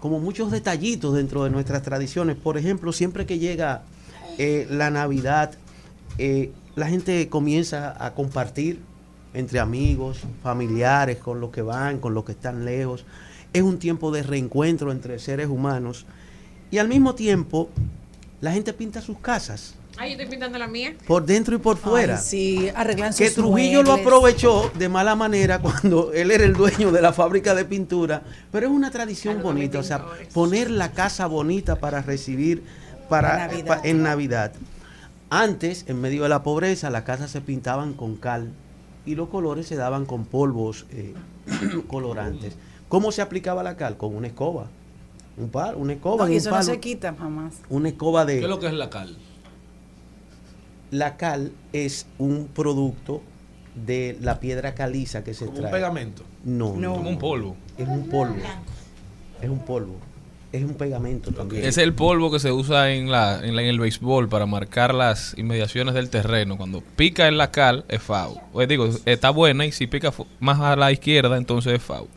como muchos detallitos dentro de nuestras tradiciones. Por ejemplo, siempre que llega eh, la Navidad, eh, la gente comienza a compartir entre amigos, familiares, con los que van, con los que están lejos. Es un tiempo de reencuentro entre seres humanos. Y al mismo tiempo, la gente pinta sus casas, Ay, yo estoy pintando la mía. por dentro y por fuera. Ay, sí, arreglan Que Trujillo lo aprovechó de mala manera *laughs* cuando él era el dueño de la fábrica de pintura, pero es una tradición bonita, o sea, poner la casa bonita para recibir para, En Navidad. pa- en Navidad. Antes, en medio de la pobreza, las casas se pintaban con cal y los colores se daban con polvos eh, *coughs* colorantes. ¿Cómo se aplicaba la cal? Con una escoba. Un par, una escoba. No, y un eso no palo. se quita jamás. Una escoba de... ¿Qué es lo que es la cal? La cal es un producto de la piedra caliza que se Como un trae. pegamento. No, No. Como un polvo. Es un polvo. Es un polvo. Es un pegamento también. Es el polvo que se usa en, la, en, la- en el béisbol para marcar las inmediaciones del terreno. Cuando pica en la cal, es foul. Pues digo, está buena y si pica más a la izquierda, entonces es foul.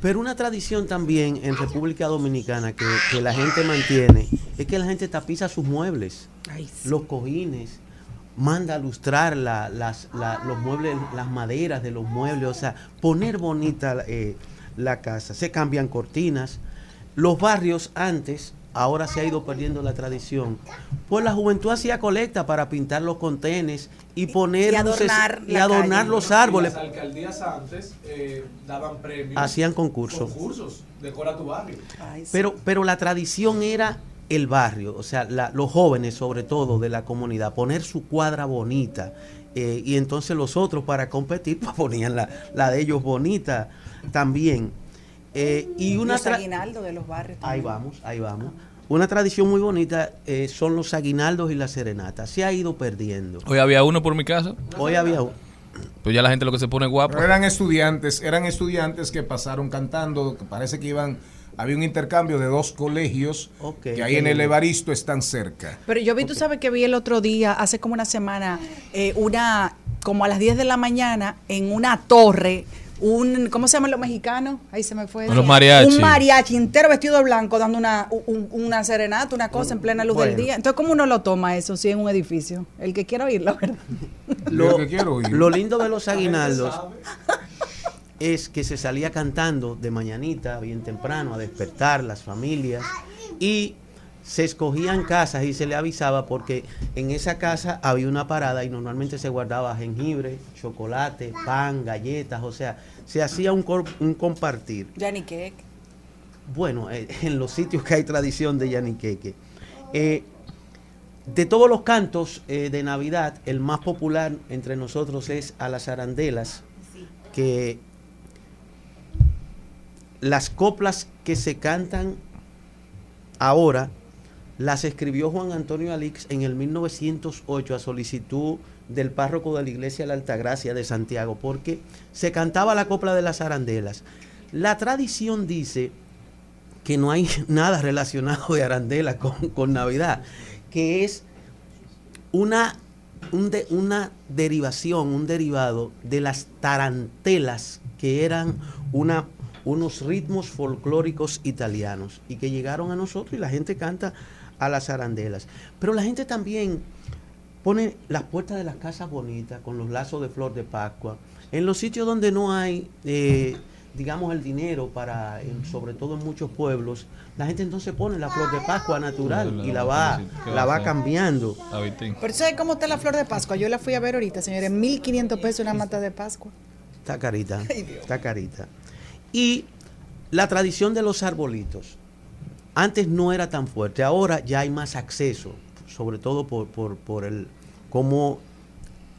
Pero una tradición también en República Dominicana que, que la gente mantiene es que la gente tapiza sus muebles, los cojines, manda a lustrar la- las, la- los muebles, las maderas de los muebles, o sea, poner bonita eh, la casa. Se cambian cortinas. Los barrios antes, ahora se ha ido perdiendo la tradición, pues la juventud hacía colecta para pintar los contenes y poner y adornar y los árboles. Las alcaldías antes eh, daban premios. Hacían concursos. Concursos. Decora tu barrio. Pero, pero la tradición era el barrio, o sea, la- los jóvenes sobre todo de la comunidad, poner su cuadra bonita. eh, y entonces los otros para competir *laughs* pues, ponían la, la de ellos bonita también. Eh, y una Los aguinaldos de los barrios. Ahí también. vamos, ahí vamos. Una tradición muy bonita eh, son los aguinaldos y las serenatas. Se ha ido perdiendo. Hoy había uno por mi casa. Hoy había uno. Pues ya la gente lo que se pone guapo. Pero eran estudiantes, eran estudiantes que pasaron cantando, que parece que iban, había un intercambio de dos colegios que ahí en el Evaristo están cerca. Pero yo vi, tú sabes que vi el otro día, hace como una semana, eh, una, como a las 10 de la mañana, en una torre, un, ¿cómo se llaman los mexicanos? Ahí se me fue. Los mariachi. Un mariachi entero vestido de blanco dando una, un- una serenata, una cosa en plena luz del día. Entonces, ¿cómo uno lo toma eso si en un edificio? El que quiera oírlo, ¿verdad? *laughs* Lo, que quiero oír. lo lindo de los aguinaldos *laughs* es que se salía cantando de mañanita, bien temprano, a despertar las familias y se escogían casas y se le avisaba porque en esa casa había una parada y normalmente se guardaba jengibre, chocolate, pan, galletas, o sea, se hacía un, compartir. Cake. Bueno, eh, *laughs* en los sitios que hay tradición de yaniqueque. Eh, de todos los cantos eh, de Navidad, el más popular entre nosotros es a las arandelas, que las coplas que se cantan ahora las escribió Juan Antonio Alix en el 1908 a solicitud del párroco de la iglesia de la Altagracia de Santiago, porque se cantaba la copla de las arandelas. La tradición dice que no hay *laughs* nada relacionado de arandela con, Navidad, que es una, una derivación, un derivado de las tarantelas, que eran una, unos ritmos folclóricos italianos y que llegaron a nosotros y la gente canta a las arandelas. Pero la gente también pone las puertas de las casas bonitas con los lazos de flor de Pascua. En los sitios donde no hay, eh, digamos, el dinero para, en- sobre todo en muchos pueblos, la gente entonces pone la flor de Pascua natural y la va, la va cambiando. Pero ¿sabes cómo está la flor de Pascua? Yo la fui a ver ahorita, señores. 1.500 pesos una mata de Pascua. Está carita, *laughs* está carita. Y la tradición de los arbolitos. Antes no era tan fuerte, ahora ya hay más acceso, sobre todo por, por, por el cómo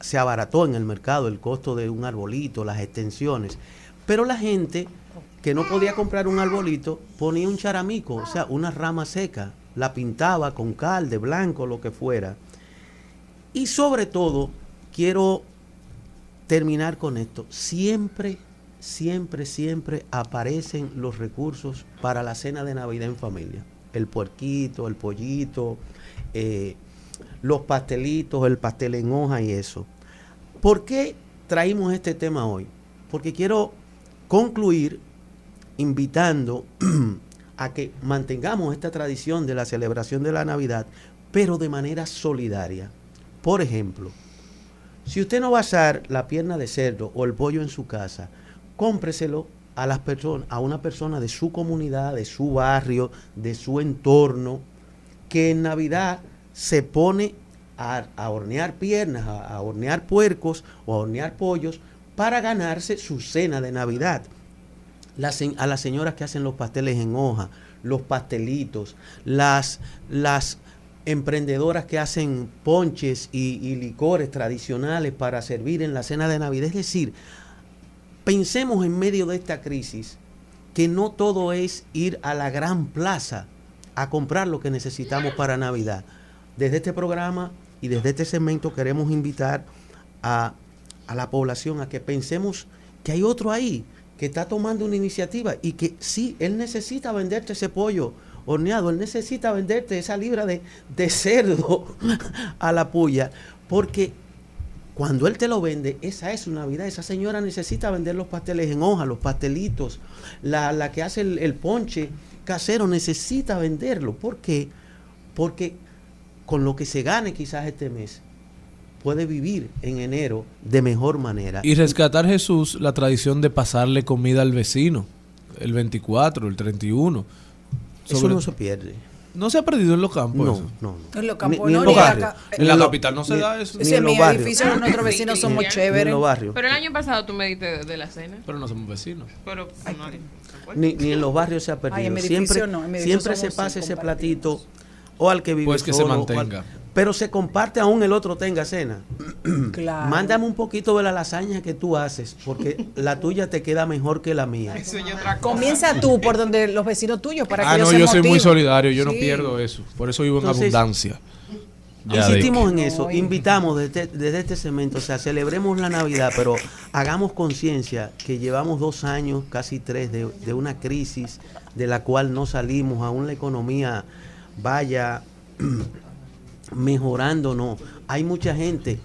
se abarató en el mercado el costo de un arbolito, las extensiones. Pero la gente que no podía comprar un arbolito ponía un charamico, o sea, una rama seca, la pintaba con cal, de blanco, lo que fuera. Y sobre todo, quiero terminar con esto. Siempre, siempre, siempre aparecen los recursos para la cena de Navidad en familia. El puerquito, el pollito, eh, los pastelitos, el pastel en hoja y eso. ¿Por qué traímos este tema hoy? Porque quiero concluir invitando *clears throat* a que mantengamos esta tradición de la celebración de la Navidad, pero de manera solidaria. Por ejemplo, si usted no va a asar la pierna de cerdo o el pollo en su casa, cómpreselo a las personas, a una persona de su comunidad, de su barrio, de su entorno, que en Navidad se pone a, a hornear piernas, a, hornear puercos o a hornear pollos para ganarse su cena de Navidad. A las señoras que hacen los pasteles en hoja, los pastelitos, las, las emprendedoras que hacen ponches y, y licores tradicionales para servir en la cena de Navidad. Es decir, pensemos en medio de esta crisis que no todo es ir a la gran plaza a comprar lo que necesitamos para Navidad. Desde este programa y desde este segmento queremos invitar a, a la población a que pensemos que hay otro ahí que está tomando una iniciativa y que sí, él necesita venderte ese pollo horneado, él necesita venderte esa libra de, de cerdo *laughs* a la puya, porque cuando él te lo vende, esa es su Navidad. Esa señora necesita vender los pasteles en hoja, los pastelitos. La, la que hace el, el ponche casero necesita venderlo. ¿Por qué? Porque con lo que se gane quizás este mes, puede vivir en enero de mejor manera. Y rescatar Jesús la tradición de pasarle comida al vecino, el 24, el 31. Eso Sobre- no se pierde. No se ha perdido en los campos. No, eso? no, no. En los campos ni no, en ni los en la barrios. En la capital no se ni- da eso. ni Ese en los barrios. edificio, nuestros *laughs* vecinos somos en chéveres. los barrios. Pero el año pasado tú me diste de, de la cena. Pero no somos vecinos. Pero no, Ni, ni en los barrios se ha perdido. Ay, en mi edificio siempre no, en mi edificio siempre se pasa ese platito o al que vive Pues que se solo, al- mantenga. pero se comparte aún el otro tenga cena. *clears throat* Claro. Mándame un poquito de la lasaña que tú haces, porque *laughs* la tuya te queda mejor que la mía. Comienza tú por donde los vecinos tuyos para que Ah, ellos no, se yo soy muy solidario, yo no pierdo eso. Por eso vivo en Entonces, abundancia. Insistimos en eso, invitamos desde, desde este segmento, o sea, celebremos la Navidad, pero hagamos conciencia que llevamos dos años, casi tres, de, de una crisis de la cual no salimos, aún la economía vaya *clears throat* mejorando, no. Hay mucha gente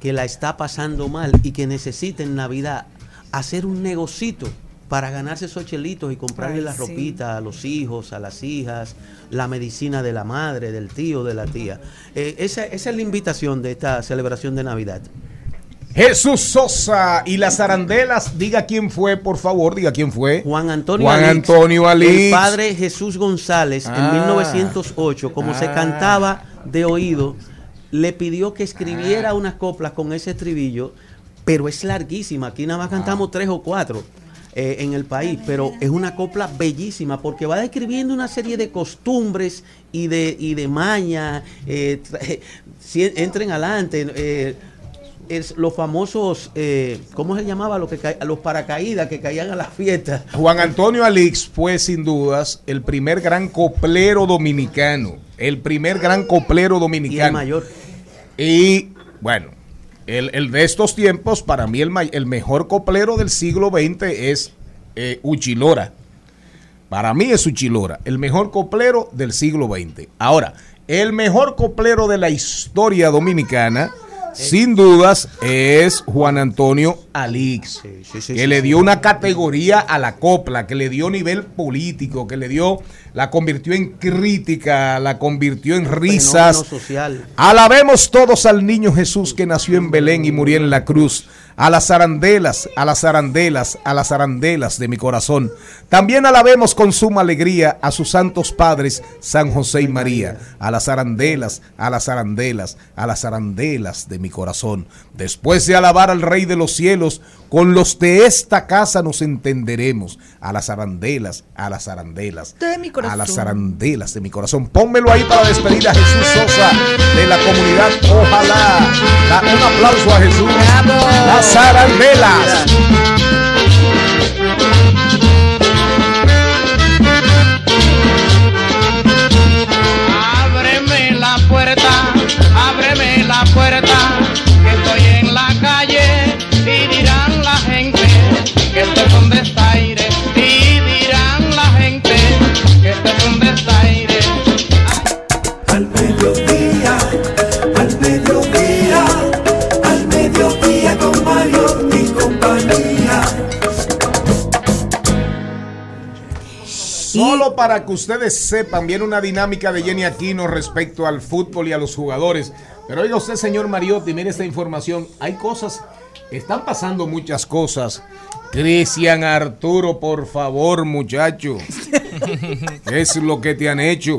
que la está pasando mal y que necesita en Navidad hacer un negocito para ganarse esos chelitos y comprarle Ay, la sí. ropita a los hijos, a las hijas, la medicina de la madre, del tío, de la tía. Eh, esa, esa es la invitación de esta celebración de Navidad. Jesús Sosa y las arandelas, diga quién fue, por favor, diga quién fue. Juan Antonio Juan Alix, Antonio Alix. El padre Jesús González Ah. en 1908, como se Ah. cantaba de oído, le pidió que escribiera unas coplas con ese estribillo, pero es larguísima. Aquí nada más cantamos tres o cuatro. eh, en el país, pero es una copla bellísima porque va describiendo una serie de costumbres y de, y de mañas. eh, *laughs* si- entren adelante. eh, es los famosos, eh, ¿cómo se llamaba? Lo que ca- los paracaídas que caían a las fiestas. Juan Antonio Alix fue sin dudas el primer gran coplero dominicano. El primer gran coplero dominicano. Y el mayor. Y bueno, el, el de estos tiempos, para mí el, el mejor coplero del siglo XX es eh, Uchilora. Para mí es Uchilora, el mejor coplero del siglo XX. Ahora, el mejor coplero de la historia dominicana, sin dudas, es Juan Antonio Alix, que le dio una categoría a la copla, que le dio nivel político, que le dio, la convirtió en crítica, la convirtió en risas. Social. Alabemos todos al niño Jesús que nació en Belén y murió en la cruz. A las arandelas, a las arandelas, a las arandelas de mi corazón. También alabemos con suma alegría a sus santos padres, San José y María. A las arandelas, a las arandelas, a las arandelas de mi corazón. Después de alabar al Rey de los cielos, con los de esta casa nos entenderemos. A las arandelas, a las arandelas, De mi corazón. a las arandelas de mi corazón. Pónmelo ahí para despedir a Jesús Sosa de la comunidad. Ojalá. Da un aplauso a Jesús. Las arandelas. Ábreme la puerta, ábreme la puerta, para que ustedes sepan, viene una dinámica de Jenny Aquino respecto al fútbol y a los jugadores. Pero oiga usted, señor Mariotti, mire esta información. Hay cosas, están pasando muchas cosas. Cristian Arturo, por favor, muchacho. ¿Qué *laughs* es lo que te han hecho?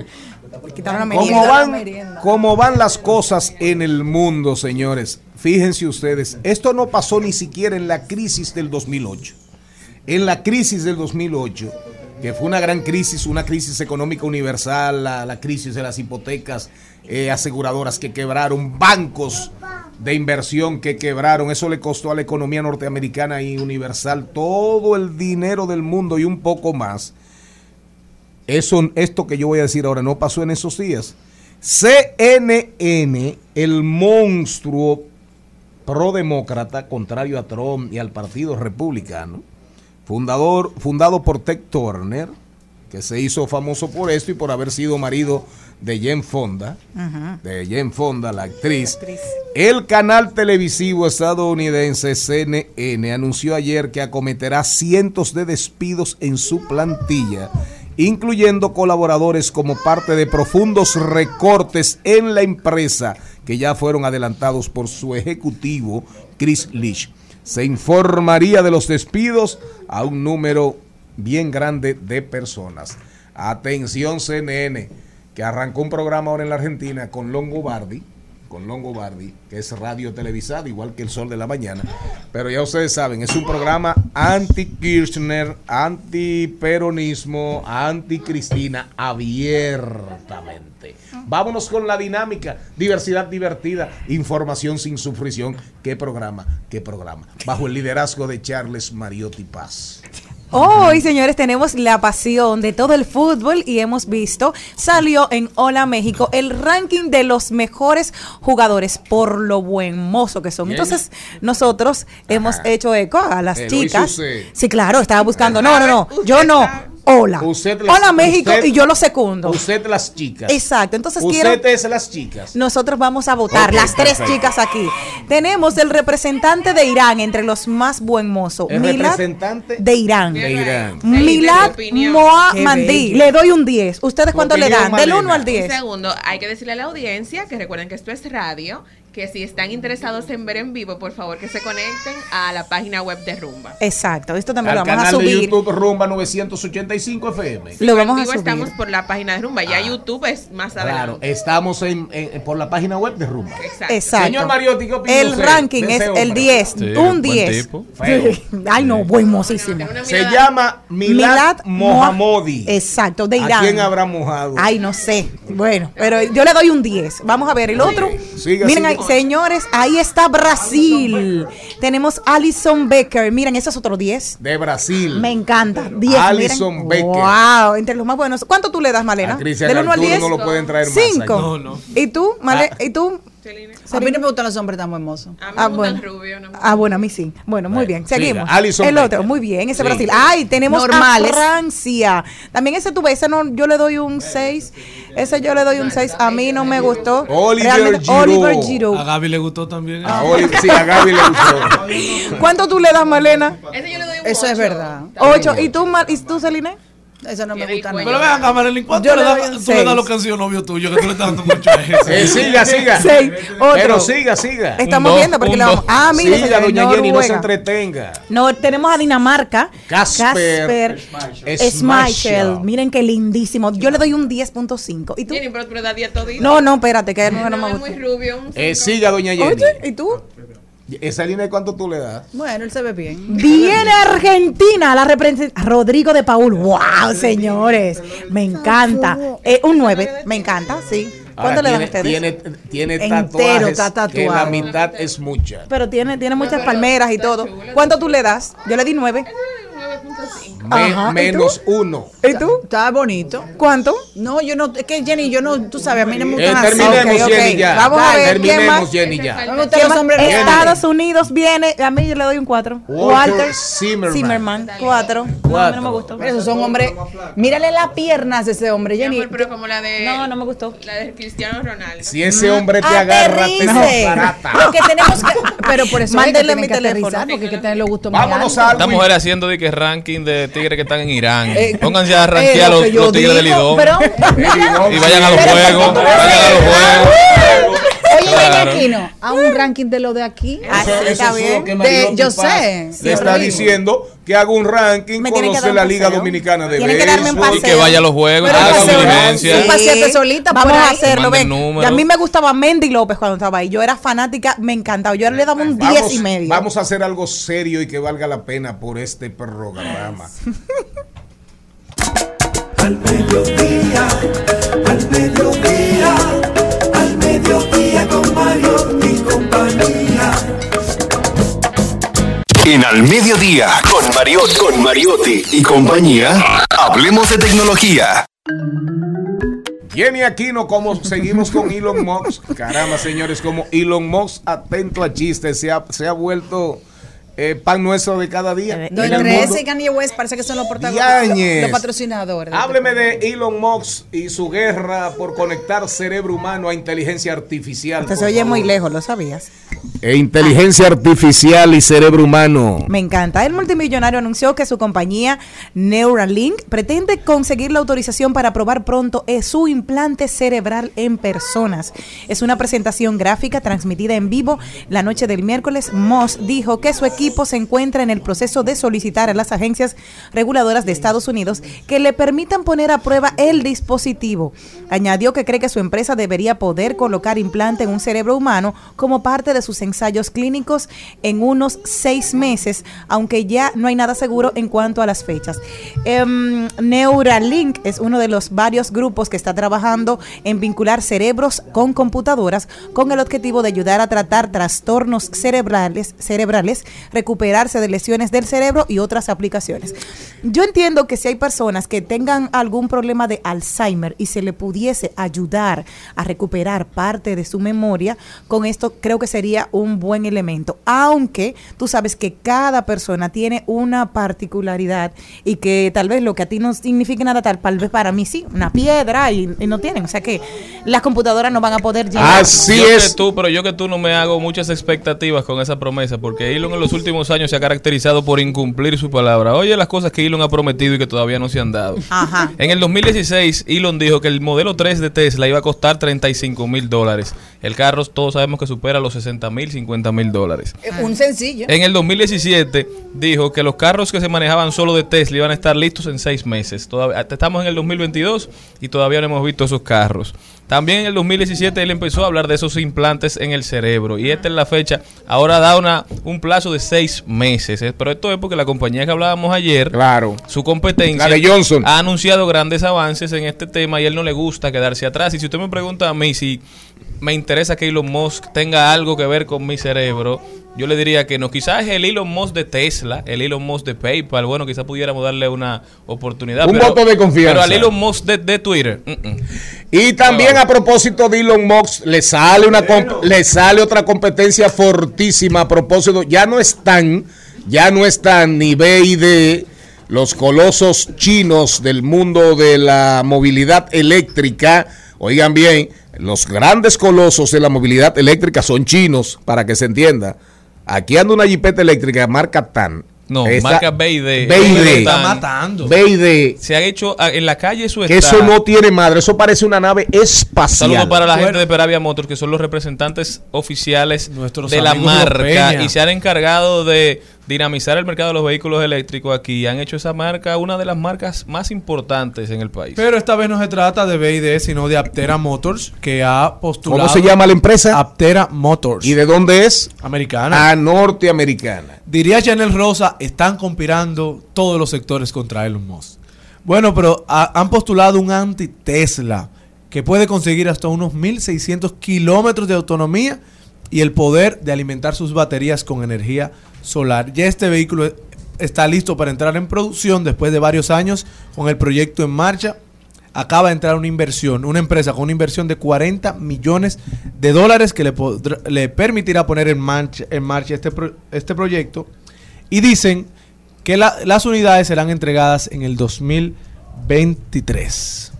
¿Cómo van, cómo van las cosas en el mundo, señores? Fíjense ustedes, esto no pasó ni siquiera en la crisis del 2008. En la crisis del 2008, que fue una gran crisis, una crisis económica universal, la, crisis de las hipotecas, eh, aseguradoras que quebraron, bancos de inversión que quebraron, eso le costó a la economía norteamericana y universal todo el dinero del mundo y un poco más. Eso, esto que yo voy a decir ahora no pasó en esos días. CNN, el monstruo prodemócrata, contrario a Trump y al Partido Republicano, fundador, fundado por Ted Turner, que se hizo famoso por esto y por haber sido marido de Jen Fonda, de Jen Fonda, la actriz. El canal televisivo estadounidense CNN anunció ayer que acometerá cientos de despidos en su plantilla, incluyendo colaboradores como parte de profundos recortes en la empresa que ya fueron adelantados por su ejecutivo Chris Leach. Se informaría de los despidos a un número bien grande de personas. Atención CNN, que arrancó un programa ahora en la Argentina con Longo Bardi, con Longo Bardi, que es radio televisada, igual que El Sol de la Mañana. Pero ya ustedes saben, es un programa anti-Kirchner, anti-peronismo, anti-Cristina, abiertamente. Vámonos con la dinámica, diversidad divertida, información sin sufrición. ¿Qué programa? ¿Qué programa? Bajo el liderazgo de Charles Mariotti Paz. Hoy, señores, tenemos la pasión de todo el fútbol y hemos visto, salió en Hola México el ranking de los mejores jugadores por lo buen mozo que son. Bien. Entonces, nosotros hemos hecho eco a las chicas. Sí, claro, estaba buscando. No, no, no, yo no. Hola. Usted las- Hola México usted- y yo lo secundo. Usted las chicas. Exacto, entonces Usted quiero- es las chicas. Nosotros vamos a votar, Ok, las tres perfecto. chicas aquí. Tenemos el representante de Irán entre los más buen mozo. El Milad representante de Irán. de Irán. Milad. Mohammadi. Le doy un 10. ¿Ustedes cuánto le dan? Del 1 al Un 10. segundo, hay que decirle a la audiencia que recuerden que esto es radio, que si están interesados en ver en vivo, por favor que se conecten a la página web de Rumba. Exacto, esto también Al lo vamos a canal de subir. YouTube Rumba 985 FM. Lo vamos en a vivo subir. estamos por la página de Rumba, ya YouTube es más Claro, adelante. estamos en, en- por la página web de Rumba. Exacto. Señor Mariotti, ¿qué opina El usted ranking de es el hombre? 10. Sí, un buen 10. tipo. Feo. Ay, no, buen mozísimo. Se llama Milad Mohammadi. Exacto, de ¿A Irán. quién habrá mojado? Ay, no sé. Bueno, pero yo le doy un 10. Vamos a ver el otro. Siga, Miren siga. Señores, ahí está Brasil. Tenemos Alison Becker. Miren, ese es otro 10. De Brasil. Me encanta. 10. Alison miren. Becker. Wow, entre los más buenos. ¿Cuánto tú le das, Malena? Del 1 al Arturo 10. no lo pueden traer más 5. allá. No, no. ¿Y tú, Male ¿Y tú? A mí no me gustan los hombres tan hermosos. Ah, bueno. ah, bueno, a mí sí. Bueno, muy bien. Seguimos. siga. Alison el otro, muy bien. Ese Sí. Brasil. Ay, tenemos Normales. a Francia. También ese tuve, ese no, yo le doy un 6. Ese yo le doy un 6. A mí no me gustó. Oliver Realmente, Giroud. Oliver Giroud. A Gaby le gustó también. Ah, sí, a Gaby le gustó. ¿Cuánto tú le das, Malena? Eso es verdad. 8. ¿Y tú, Mal- ¿y tú Celine? Eso no me gusta Pero vean, acá, Marilyn, ¿cuánto le le das un tú le das seis. lo que han sido novio tuyo? Que tú le estás dando mucho a eso. *laughs* Eh, siga, siga. *laughs* Seis. Otro. Pero siga, siga. Estamos viendo porque le vamos. Ah, mira, Siga, doña Jenny, no se Noruega. entretenga. No, tenemos a Dinamarca. Casper. Schmeichel. Miren qué lindísimo. Yo le doy un 10.5. ¿Y tú? Jenny, pero, pero da día todito. No, no, espérate, que no, no me gusta. muy rubio. Eh, siga, doña Jenny. Oye, ¿y tú? Esa línea, ¿cuánto tú le das? Bueno, él se ve bien. Viene Argentina, la representa Rodrigo de Paul. ¡Wow, señores! Me encanta. Eh, un 9, me encanta, sí. ¿Cuánto Ahora, le dan tiene, ustedes? Tiene, tiene Entero, tatuajes está que la mitad es mucha. Pero tiene, tiene muchas palmeras y todo. ¿Cuánto tú le das? Yo le di 9. Me- Ajá, ¿y menos uno. ¿Y tú? Está bonito. ¿Cuánto? No, yo no, es que Jenny, yo no, tú sabes, a mí no me Eh, gustan así. terminemos, Ok, Jenny, ok. ya. Vamos a ver, ¿quién Terminemos, más? Jenny, ya. ¿Qué más? Estados Unidos viene, a mí yo le doy un 4. Walter Walter Zimmerman. Zimmerman, 4. No, a mí no me gustó. Esos son hombres. Mírale las piernas de ese hombre, Jenny. Pero como la de. No, no me gustó. La de Cristiano Ronaldo. Si ese hombre te agarra, te Aterrice. desbarata. Lo que tenemos que. Pero por eso Mándele mi teléfono. porque hay que tener los gustos Vámonos a altos. Estas mujeres haciendo de que ranking de tigres que están en Irán. Eh, Pónganse a eh, rankear lo los, los tigres del digo, Lidón. pero- y vayan a los juegos. ¿por qué tú Vayan a los juegos. Claro. ven aquí, ¿no? A un ranking de lo de aquí. Ah, está Eso bien. De- yo Paz sé. Le está diciendo que haga un ranking, Me tiene que conoce un la Liga paseo. Dominicana de Tiene que darme un béisbol. Y que vaya a los juegos. Sí. paseate solita Vamos a hacerlo, ven. a mí me gustaba Mendy López cuando estaba ahí. Yo era fanática, me encantaba. Yo le daba un 10 Vamos, y medio. vamos a hacer algo serio y que valga la pena por este programa. Al mediodía, al mediodía, al mediodía Mario y compañía. En Al Mediodía, con Mariotti, con Mariotti y compañía, hablemos de tecnología. Jenny Aquino, como seguimos con Elon Musk. Caramba, señores, como Elon Musk, atento a chistes, se ha, se ha vuelto eh, pan nuestro de cada día. No, entre ese y Kanye West parece que son los protagonistas, los, los patrocinadores. Hábleme de Elon Musk y su guerra por conectar cerebro humano a inteligencia artificial. Te se oye favor. muy lejos, ¿lo sabías? E inteligencia artificial y cerebro humano. Me encanta. El multimillonario anunció que su compañía Neuralink pretende conseguir la autorización para probar pronto eh, su implante cerebral en personas. Es una presentación gráfica transmitida en vivo la noche del miércoles. Moss dijo que su equipo se encuentra en el proceso de solicitar a las agencias reguladoras de Estados Unidos que le permitan poner a prueba el dispositivo. Añadió que cree que su empresa debería poder colocar implante en un cerebro humano como parte de sus ensayos clínicos en unos seis meses, aunque ya no hay nada seguro en cuanto a las fechas. Em, Neuralink es uno de los varios grupos que está trabajando en vincular cerebros con computadoras con el objetivo de ayudar a tratar trastornos cerebrales, cerebrales, recuperarse de lesiones del cerebro y otras aplicaciones. Yo entiendo que si hay personas que tengan algún problema de Alzheimer y se le pudiese ayudar a recuperar parte de su memoria, con esto creo que sería un buen elemento. Aunque tú sabes que cada persona tiene una particularidad y que tal vez lo que a ti no signifique nada, tal vez para mí sí, una piedra y, y no tienen. O sea que las computadoras no van a poder llegar. yo Que tú, pero yo que tú no me hago muchas expectativas con esa promesa, porque Elon en los últimos años se ha caracterizado por incumplir su palabra. Oye las cosas que Elon ha prometido y que todavía no se han dado. Ajá. En el 2016, Elon dijo que el modelo 3 de Tesla iba a costar 35 mil dólares. El carro, todos sabemos que supera los 60 mil, 50 mil dólares. Un sencillo. En el 2017 dijo que los carros que se manejaban solo de Tesla iban a estar listos en seis meses. Todavía, estamos en el 2022 y todavía no hemos visto esos carros. También en el 2017 él empezó a hablar de esos implantes en el cerebro y esta es la fecha. Ahora da una, un plazo de seis meses. ¿eh? Pero esto es porque la compañía que hablábamos ayer, claro, su competencia, La de Johnson. ha anunciado grandes avances en este tema y él no le gusta quedarse atrás. Y si usted me pregunta a mí si me interesa que Elon Musk tenga algo que ver con mi cerebro, yo le diría que no. Quizás el Elon Musk de Tesla, el Elon Musk de PayPal, bueno, quizás pudiéramos darle una oportunidad. Un voto de confianza. Pero al Elon Musk de, de Twitter, mm, mm. Y también a propósito de Elon Musk, le sale una le sale otra competencia fortísima a propósito, ya no están, ya no están ni B y D, los colosos chinos del mundo de la movilidad eléctrica. Oigan bien, los grandes colosos de la movilidad eléctrica son chinos, para que se entienda. Aquí anda una jipeta eléctrica marca TAN. No, Esta- marca B&D. B&D. Está matando. B&D. Se ha hecho ah, en la calle eso Que está. eso no tiene madre, eso parece una nave espacial. Saludos para la gente de Peravia Motors, que son los representantes oficiales Nuestros de la marca Peña. y se han encargado de dinamizar el mercado de los vehículos eléctricos aquí. Han hecho esa marca una de las marcas más importantes en el país. Pero esta vez no se trata de BID, sino de Aptera Motors, que ha postulado. ¿Cómo se llama la empresa? Aptera Motors. ¿Y de dónde es? Americana. A norteamericana. Diría Chanel Rosa, están conspirando todos los sectores contra Elon Musk. Bueno, pero ha- han postulado un anti-Tesla que puede conseguir hasta unos 1.600 kilómetros de autonomía y el poder de alimentar sus baterías con energía solar. Ya este vehículo está listo para entrar en producción después de varios años con el proyecto en marcha. Acaba de entrar una inversión, una empresa con una inversión de 40 millones de dólares que le, permitirá poner en marcha, en marcha este, este proyecto. Y dicen que la- las unidades serán entregadas en el 2023.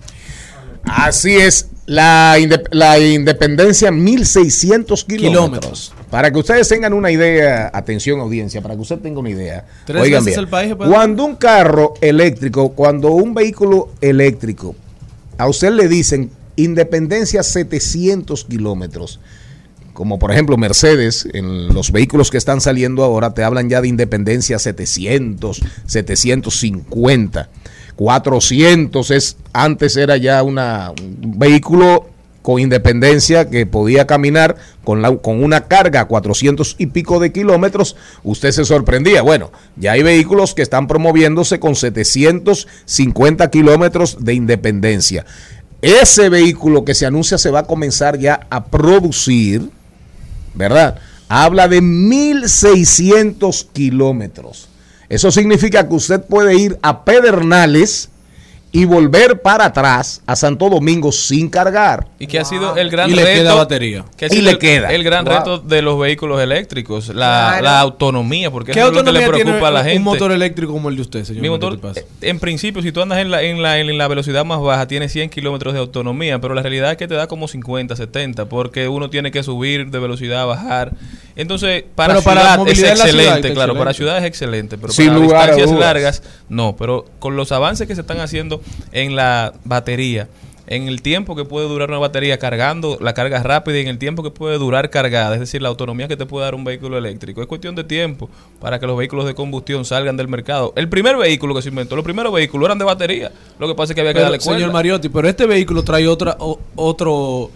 Así es, la, inde- la independencia 1600 kilómetros. Para que ustedes tengan una idea, atención audiencia, para que usted tenga una idea. Tres Oigan bien, el país se puede- cuando un carro eléctrico, cuando un vehículo eléctrico, a usted le dicen independencia 700 kilómetros, como por ejemplo Mercedes, en los vehículos que están saliendo ahora, te hablan ya de independencia 700, 750, 400 es, antes era ya un vehículo con independencia que podía caminar con, la, con una carga a 400 y pico de kilómetros, usted se sorprendía. Bueno, ya hay vehículos que están promoviéndose con 750 kilómetros de independencia. Ese vehículo que se anuncia se va a comenzar ya a producir, ¿verdad? Habla de 1600 kilómetros. Eso significa que usted puede ir a Pedernales y volver para atrás a Santo Domingo sin cargar. Y que ha sido el gran Y le reto. queda batería. Que Y le el, queda. el gran Wow. reto de los vehículos eléctricos, la, Claro. la autonomía, porque ¿Qué eso es lo que le autonomía preocupa tiene a la gente. un motor eléctrico como el de usted, señor? Mi motor, eh, en principio, si tú andas en la, en, la, en la velocidad más baja, tiene 100 kilómetros de autonomía, pero la realidad es que te da como 50, 70, porque uno tiene que subir de velocidad, bajar. Entonces, para Pero para ciudad es la ciudad excelente, claro, para ciudad es excelente, pero Sin para lugar distancias largas, no. Pero con los avances que se están haciendo en la batería, en el tiempo que puede durar una batería cargando, la carga rápida y en el tiempo que puede durar cargada, es decir, la autonomía que te puede dar un vehículo eléctrico. Es cuestión de tiempo para que los vehículos de combustión salgan del mercado. El primer vehículo que se inventó, los primeros vehículos eran de batería. Lo que pasa es que había que Pero, darle cuerda. señor Mariotti, pero este vehículo trae otra o- otro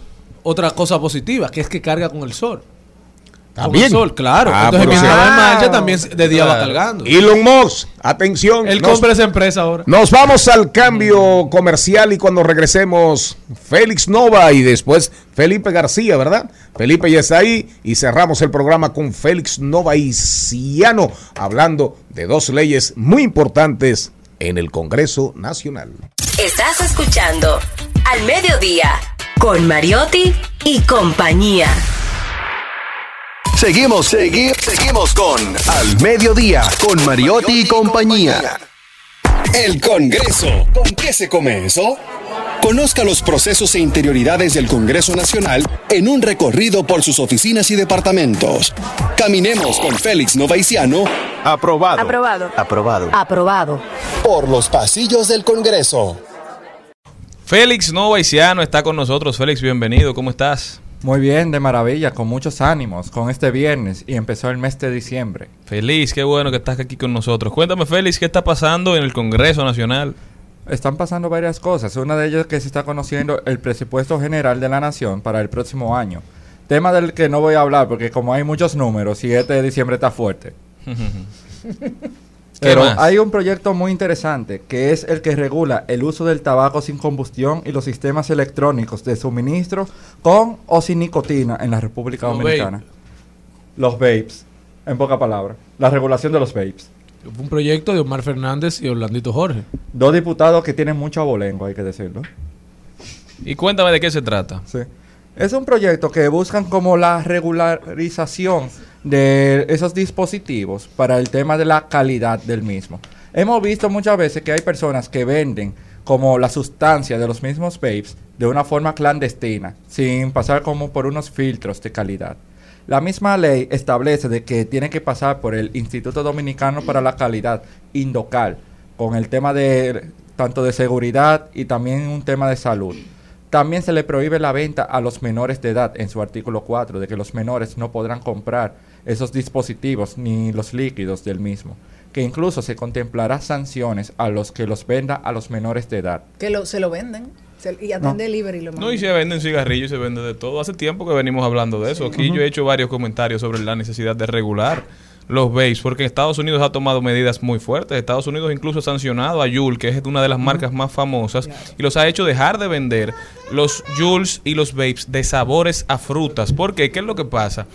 otra cosa positiva, que es que carga con el sol. Con También. el sol, claro. Ah, Entonces, mientras va en marcha, también de día va cargando. Elon Musk, atención. Él nos- compra esa empresa ahora. Nos vamos al cambio comercial y cuando regresemos, Félix Nova y después Felipe García, ¿verdad? Felipe ya está ahí y cerramos el programa con Félix Nova y Ciano hablando de dos leyes muy importantes en el Congreso Nacional. Estás escuchando Al Mediodía con Mariotti y compañía. Seguimos, segui- seguimos con Al Mediodía, con Mariotti y compañía. El Congreso. ¿Con qué se come eso? Conozca los procesos e interioridades del Congreso Nacional en un recorrido por sus oficinas y departamentos. Caminemos con Félix Novaiciano. Aprobado. Aprobado. Aprobado. Aprobado. Por los pasillos del Congreso. Félix Novaiciano está con nosotros. Félix, bienvenido. ¿Cómo estás? Muy bien, de maravilla, con muchos ánimos, con este viernes y empezó el mes de diciembre. Feliz, qué bueno que estás aquí con nosotros. Cuéntame, Félix, ¿qué está pasando en el Congreso Nacional? Están pasando varias cosas. Una de ellas es que se está conociendo el presupuesto general de la nación para el próximo año. Tema del que no voy a hablar porque como hay muchos números y este de diciembre está fuerte. *laughs* *laughs* ¿Qué Pero más? hay un proyecto muy interesante que es el que regula el uso del tabaco sin combustión y los sistemas electrónicos de suministro con o sin nicotina en la República Los Dominicana. Los vapes, en poca palabra. La regulación de los vapes. Un proyecto de Omar Fernández y Orlandito Jorge. Dos diputados que tienen mucho abolengo, hay que decirlo. Y cuéntame de qué se trata. Sí. Es un proyecto que buscan como la regularización de esos dispositivos para el tema de la calidad del mismo. Hemos visto muchas veces que hay personas que venden como la sustancia de los mismos vapes de una forma clandestina, sin pasar como por unos filtros de calidad. La misma ley establece de que tiene que pasar por el Instituto Dominicano para la Calidad, Indocal, con el tema de tanto de seguridad y también un tema de salud. También se le prohíbe la venta a los menores de edad en su artículo 4, de que los menores no podrán comprar esos dispositivos ni los líquidos del mismo, que incluso se contemplará sanciones a los que los venda a los menores de edad. Que lo, se lo venden. se- y No. hacen delivery y lo No, y se venden cigarrillos y se vende de todo. Hace tiempo que venimos hablando de eso. Aquí yo he hecho varios comentarios sobre la necesidad de regular los vapes, porque en Estados Unidos ha tomado medidas muy fuertes. Estados Unidos incluso ha sancionado a Juul, que es una de las marcas más famosas, y los ha hecho dejar de vender los Juuls y los vapes de sabores a frutas. ¿Por qué? ¿Qué es lo que pasa?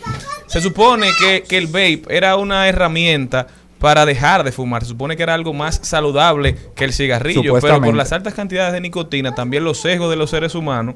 Se supone que, que el vape era una herramienta para dejar de fumar. Se supone que era algo más saludable que el cigarrillo, pero por las altas cantidades de nicotina, también los sesgos de los seres humanos,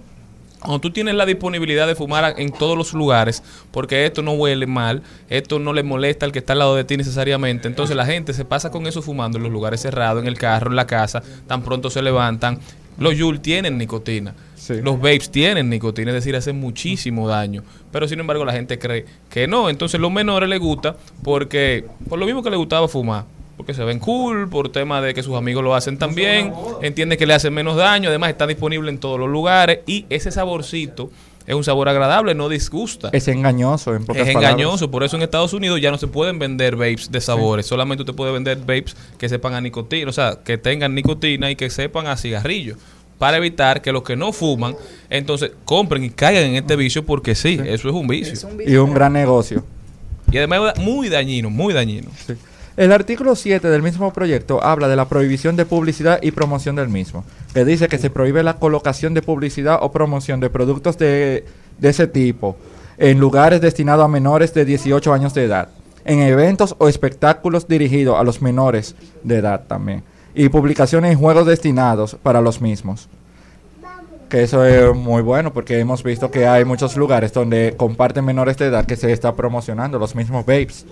cuando tú tienes la disponibilidad de fumar en todos los lugares, porque esto no huele mal, esto no le molesta al que está al lado de ti necesariamente, entonces la gente se pasa con eso fumando en los lugares cerrados, en el carro, en la casa, tan pronto se levantan. Los Juul tienen nicotina, los vapes tienen nicotina, es decir, hacen muchísimo daño, pero sin embargo la gente cree que no, entonces los menores les gusta porque, por lo mismo que les gustaba fumar, porque se ven cool, por tema de que sus amigos lo hacen también, entienden que le hacen menos daño, además está disponible en todos los lugares y ese saborcito es un sabor agradable, no disgusta. Es engañoso, en pocas Es palabras. engañoso, por eso en Estados Unidos ya no se pueden vender vapes de sabores, solamente usted puede vender vapes que sepan a nicotina, o sea, que tengan nicotina y que sepan a cigarrillo, para evitar que los que no fuman, entonces compren y caigan en este vicio porque sí, eso es un vicio. Y un gran negocio. Y además muy dañino, muy dañino. El artículo 7 del mismo proyecto habla de la prohibición de publicidad y promoción del mismo, que dice que se prohíbe la colocación de publicidad o promoción de productos de, de ese tipo en lugares destinados a menores de 18 años de edad, en eventos o espectáculos dirigidos a los menores de edad también, y publicaciones en juegos destinados para los mismos. Que eso es muy bueno porque hemos visto que hay muchos lugares donde comparten menores de edad que se está promocionando los mismos vapes.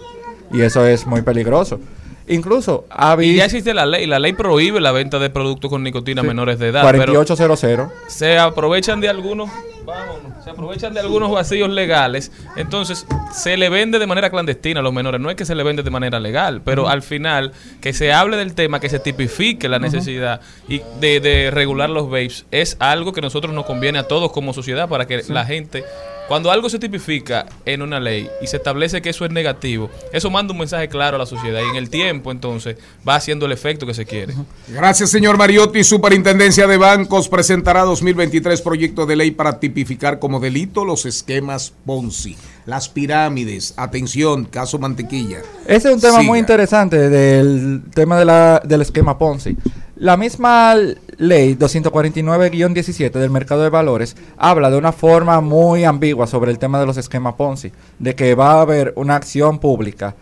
Y eso es muy peligroso. Incluso ha Y ya existe la ley, la ley prohíbe la venta de productos con nicotina a menores de edad. pero 4800. se aprovechan de algunos, vámonos, se aprovechan de algunos vacíos legales, entonces se le vende de manera clandestina a los menores, no es que se le vende de manera legal, pero al final que se hable del tema, que se tipifique la necesidad y de, de regular los vapes es algo que a nosotros nos conviene a todos como sociedad para que la gente cuando algo se tipifica en una ley y se establece que eso es negativo, eso manda un mensaje claro a la sociedad y en el tiempo entonces va haciendo el efecto que se quiere. Gracias, señor Mariotti. Superintendencia de Bancos presentará 2023 proyecto de ley para tipificar como delito los esquemas Ponzi, las pirámides. Atención, caso Mantequilla. Ese es un tema Siga. muy interesante del tema de la- del esquema Ponzi. La misma ley 249-17 del mercado de valores habla de una forma muy ambigua sobre el tema de los esquemas Ponzi, de que va a haber una acción pública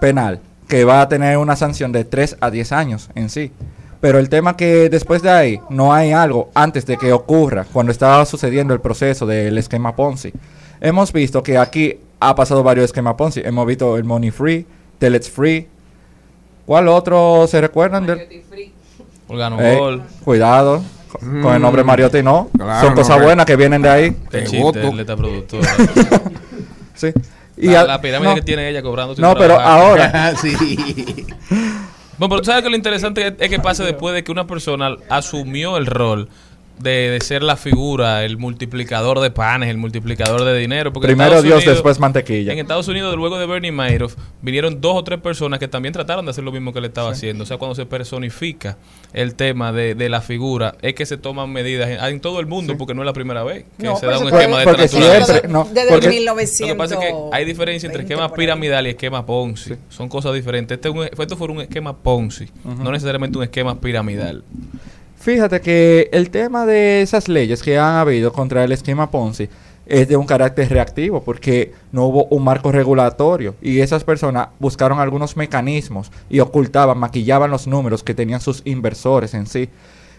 penal que va a tener una sanción de 3 a 10 años en sí. Pero el tema que después de ahí no hay algo antes de que ocurra, cuando estaba sucediendo el proceso del esquema Ponzi. Hemos visto que aquí ha pasado varios esquemas Ponzi. Hemos visto el Money Free, Telex Free. ¿Cuál otro se recuerdan? Organo Eh, Gol. cuidado con con el nombre Mariotti, no. Claro, Son cosas buenas que vienen de ahí. Qué chiste, productora. *laughs* sí. La, a- la pirámide no. que tiene ella cobrando. No, pero trabajar. ahora. *laughs* Bueno, pero tú sabes que lo interesante es, es que pasa después de que una persona asumió el rol de, de ser la figura, el multiplicador de panes, el multiplicador de dinero. Porque Primero Estados Dios, Unidos- después mantequilla. En Estados Unidos, luego de Bernie Madoff, vinieron dos o tres personas que también trataron de hacer lo mismo que él estaba haciendo. O sea, cuando se personifica el tema de, de la figura, es que se toman medidas en, en todo el mundo, porque no es la primera vez que No, se da un esquema de Porque siempre- no, Desde porque- el 1900. Lo que pasa es que hay diferencia entre esquema piramidal y esquema Ponzi. Son cosas diferentes. Este, es un- esto fue un esquema Ponzi, no necesariamente un esquema piramidal. Fíjate que el tema de esas leyes que han habido contra el esquema Ponzi es de un carácter reactivo porque no hubo un marco regulatorio y esas personas buscaron algunos mecanismos y ocultaban, maquillaban los números que tenían sus inversores en sí.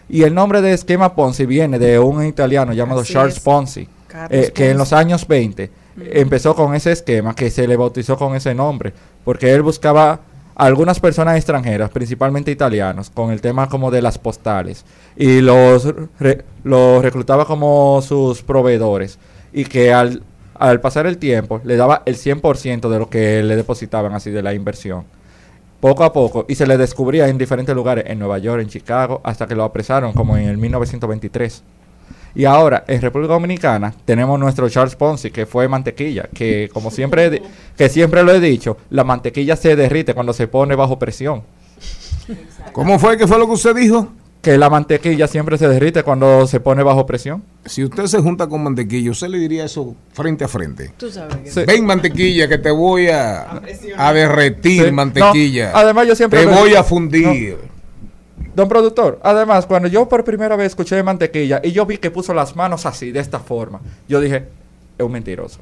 Y el nombre de esquema Ponzi viene de un italiano llamado Así Charles es. Ponzi, eh, que en los años 20 empezó con ese esquema que se le bautizó con ese nombre, porque él buscaba algunas personas extranjeras, principalmente italianos, con el tema como de las postales, y los, los reclutaba como sus proveedores, y que al, al pasar el tiempo le daba el 100% de lo que le depositaban así de la inversión. Poco a poco, y se le descubría en diferentes lugares, en Nueva York, en Chicago, hasta que lo apresaron como en el 1923. Y ahora, en República Dominicana, tenemos nuestro Charles Ponzi, que fue mantequilla, que como siempre, que siempre lo he dicho, la mantequilla se derrite cuando se pone bajo presión. ¿Cómo fue? ¿Qué fue lo que usted dijo? Que la mantequilla siempre se derrite cuando se pone bajo presión. Si usted se junta con mantequilla, usted le diría eso frente a frente. Tú sabes que Sí. Ven mantequilla que te voy a, a derretir Sí. mantequilla. No, además yo siempre te voy a fundir. Don productor, además, cuando yo por primera vez escuché de mantequilla y yo vi que puso las manos así, de esta forma, yo dije, es un mentiroso.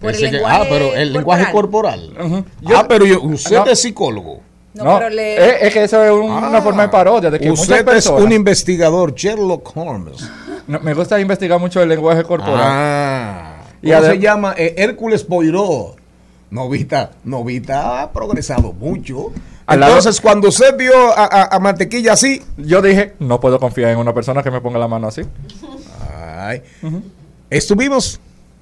Por el Ese que- lenguaje ah, pero el lenguaje corporal. Ujú. ah, pero yo, usted no. es psicólogo. No, pero le- es, es que eso es un- una forma de parodia de que muchas Usted es un investigador, Sherlock Holmes. *laughs* No, me gusta investigar mucho el lenguaje corporal. Ah, Y ¿Cómo adem- se llama? Eh, Hércules Poirot. Novita, Novita ha progresado mucho. Entonces, cuando usted vio a, a- a Mantequilla así, Yo dije, no puedo confiar en una persona que me ponga la mano así. ay, estuvimos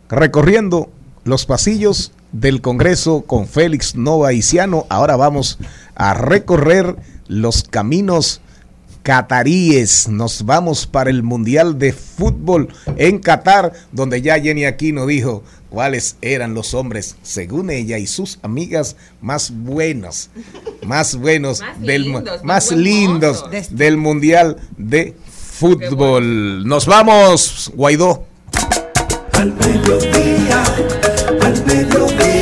recorriendo los pasillos del Congreso con Félix Nova Iciano. Ahora vamos a recorrer los caminos cataríes. Nos vamos para el Mundial de Fútbol en Qatar, donde ya Jenny Aquino dijo cuáles eran los hombres, según ella y sus amigas, más buenos, más buenos, *laughs* Más del, lindos, más del Mundial de Fútbol. Nos vamos, Guaidó. Al mediodía, al mediodía,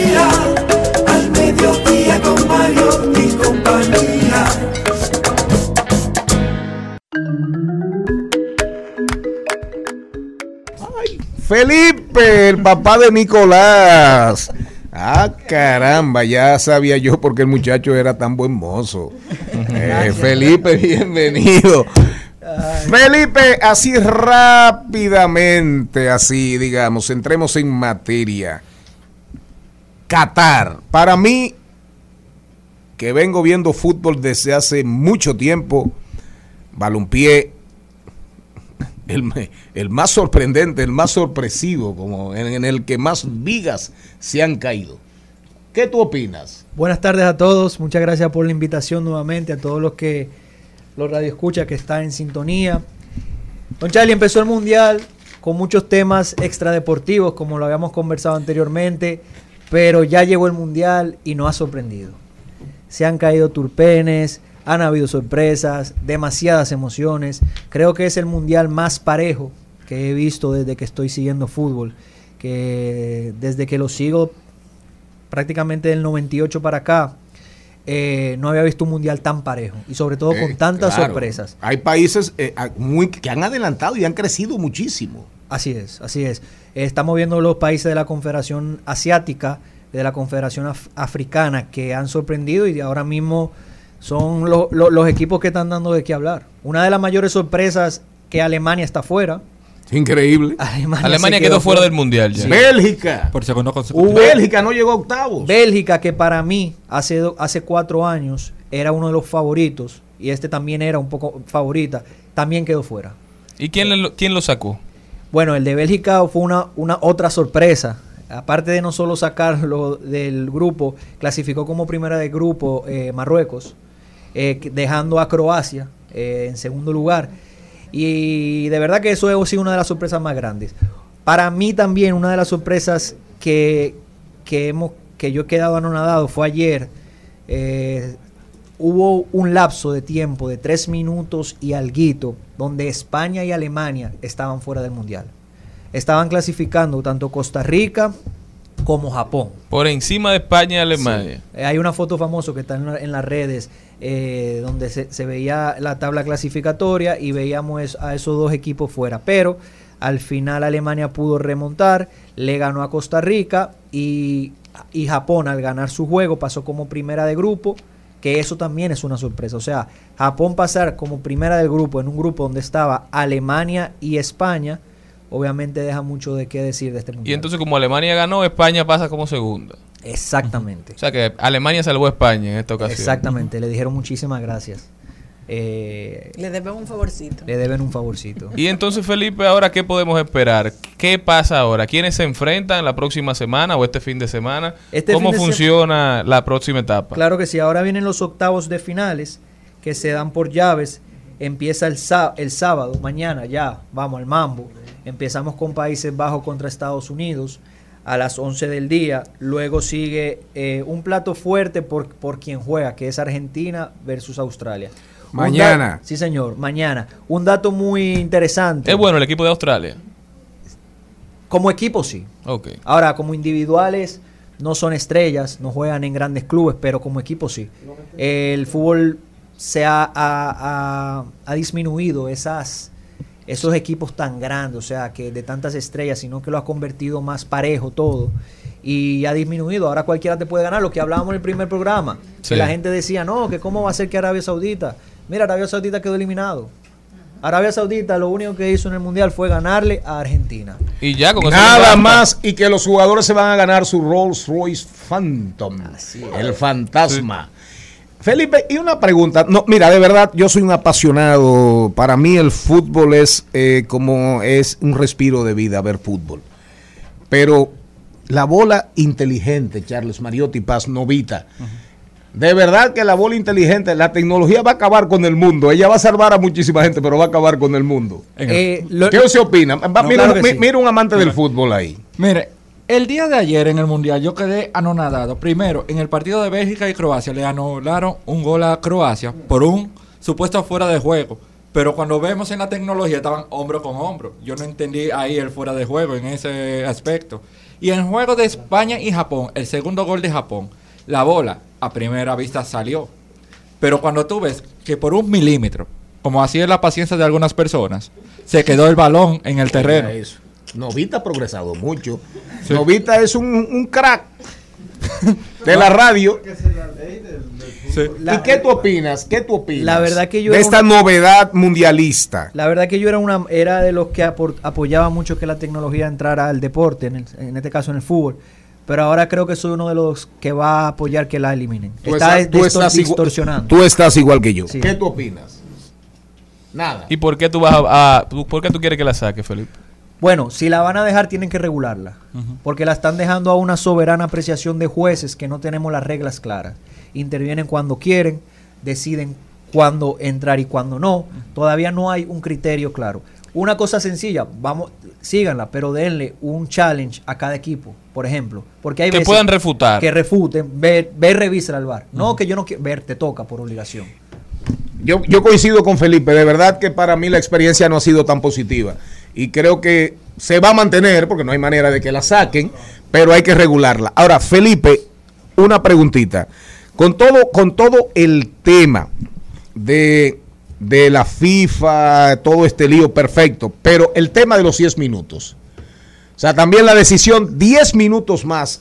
Felipe, el papá de Nicolás. Ah, caramba, ya sabía yo por qué el muchacho era tan buen mozo. Eh, Felipe, bienvenido. Felipe, así rápidamente, así digamos, entremos en materia. Qatar, para mí, que vengo viendo fútbol desde hace mucho tiempo, balompié, el, el más sorprendente, el más sorpresivo, como en, en el que más vigas se han caído. ¿Qué tú opinas? Buenas tardes a todos, muchas gracias por la invitación nuevamente a todos los que los radioescuchas que están en sintonía. Don Charlie empezó el mundial con muchos temas extradeportivos, como lo habíamos conversado anteriormente, pero ya llegó el mundial y no ha sorprendido. Se han caído turpenes, han habido sorpresas, demasiadas emociones. Creo que es el mundial más parejo que he visto desde que estoy siguiendo fútbol, que desde que lo sigo prácticamente del 98 para acá, eh, no había visto un mundial tan parejo y sobre todo con Eh, tantas claro. sorpresas. Hay países eh, muy, que han adelantado y han crecido muchísimo. Así es, así es. Estamos viendo los países de la Confederación Asiática, de la Confederación Af- Africana, que han sorprendido y ahora mismo son lo- lo- los equipos que están dando de qué hablar. Una de las mayores sorpresas que Alemania está fuera. Increíble. Alemania, quedó fuera del mundial ya. Sí. Bélgica. Por segundo consecutivo. Bélgica no llegó a octavos. Bélgica, que para mí hace, do- hace cuatro años era uno de los favoritos, y este también era un poco favorita, también quedó fuera. ¿Y quién, le lo, quién lo sacó? Bueno, el de Bélgica fue una, una otra sorpresa. Aparte de no solo sacarlo del grupo, clasificó como primera de grupo eh, Marruecos, eh, dejando a Croacia eh, en segundo lugar. Y de verdad que eso ha sido una de las sorpresas más grandes. Para mí también una de las sorpresas que, que, hemos, que yo he quedado anonadado fue ayer. eh, hubo un lapso de tiempo de tres minutos y alguito donde España y Alemania estaban fuera del Mundial. Estaban clasificando tanto Costa Rica como Japón. Por encima de España y Alemania. Sí. Hay una foto famosa que está en, la- en las redes eh, donde se, se veía la tabla clasificatoria y veíamos a esos dos equipos fuera. Pero al final Alemania pudo remontar, le ganó a Costa Rica y, y Japón al ganar su juego pasó como primera de grupo, que eso también es una sorpresa. O sea, Japón pasar como primera del grupo en un grupo donde estaba Alemania y España, obviamente deja mucho de qué decir de este mundial. Y entonces como Alemania ganó, España pasa como segunda. Exactamente. O sea que Alemania salvó a España en esta ocasión. Exactamente, le dijeron muchísimas gracias. Eh, Le debemos un favorcito. le deben un favorcito. Y entonces, Felipe, ahora qué podemos esperar? ¿Qué pasa ahora? ¿Quiénes se enfrentan la próxima semana o este fin de semana? Este ¿Cómo de funciona la próxima etapa? Claro que sí, ahora vienen los octavos de finales que se dan por llaves. Empieza el, el sábado, mañana ya, vamos al mambo. Empezamos con Países Bajos contra Estados Unidos a las 11 del día. Luego sigue eh, un plato fuerte por, por quien juega, que es Argentina versus Australia. Mañana. Sí, señor, mañana. Un dato muy interesante. ¿Es bueno el equipo de Australia? Como equipo sí. Ok. Ahora, como individuales, no son estrellas, no juegan en grandes clubes, pero como equipo sí. El fútbol se ha, ha- ha- ha disminuido esas, esos equipos tan grandes, o sea, que de tantas estrellas, sino que lo ha convertido más parejo todo. Y ha disminuido. Ahora cualquiera te puede ganar, lo que hablábamos en el primer programa. Sí. Que la gente decía, no, que cómo va a ser que Arabia Saudita. Mira, Arabia Saudita quedó eliminado. Arabia Saudita lo único que hizo en el Mundial fue ganarle a Argentina. Y ya con eso Nada más y que los jugadores se van a ganar su Rolls Royce Phantom, el fantasma. Felipe, y una pregunta. No, mira, de verdad, yo soy un apasionado. Para mí el fútbol es eh, como es un respiro de vida ver fútbol. Pero la bola inteligente, Charles Mariotti Paz Novita. De verdad que la bola inteligente, la tecnología va a acabar con el mundo. Ella va a salvar a muchísima gente, pero va a acabar con el mundo. Eh, lo- ¿Qué se opina? Va, No, mira, claro que mi- sí. mira un amante del fútbol ahí. Mire, el día de ayer en el Mundial yo quedé anonadado. Primero, en el partido de Bélgica y Croacia le anularon un gol a Croacia por un supuesto fuera de juego. Pero cuando vemos en la tecnología estaban hombro con hombro. Yo no entendí ahí el fuera de juego en ese aspecto. Y en el juego de España y Japón, el segundo gol de Japón, la bola a primera vista salió. Pero cuando tú ves que por un milímetro, como así es la paciencia de algunas personas, se quedó el balón en el terreno. Novita ha progresado mucho. Novita es un, un crack *laughs* de la radio. ¿Y qué tú opinas? ¿Qué tú opinas? La verdad que yo de esta una- novedad mundialista. La verdad que yo era una era de los que apor- apoyaba mucho que la tecnología entrara al deporte, en, el- en este caso en el fútbol. Pero ahora creo que soy uno de los que va a apoyar que la eliminen. Tú Está estás- tú estás igual- distorsionando. Tú estás igual que yo. Sí. ¿Qué tú opinas? Nada. ¿Y por qué tú vas a, a- por qué tú quieres que la saque, Felipe? Bueno, si la van a dejar tienen que regularla, porque la están dejando a una soberana apreciación de jueces que no tenemos las reglas claras. Intervienen cuando quieren, deciden cuándo entrar y cuándo no. Todavía no hay un criterio claro. Una cosa sencilla, vamos, síganla, pero denle un challenge a cada equipo, por ejemplo, porque hay Que veces puedan refutar. que refuten, ve, ve revisa al bar. No que yo no quiero ver, te toca por obligación. Yo, yo coincido con Felipe, de verdad que para mí la experiencia no ha sido tan positiva y creo que se va a mantener porque no hay manera de que la saquen, pero hay que regularla. Ahora, Felipe, una preguntita. Con todo, con todo el tema de, de la FIFA, todo este lío perfecto, pero el tema de los 10 minutos. O sea, también la decisión 10 minutos más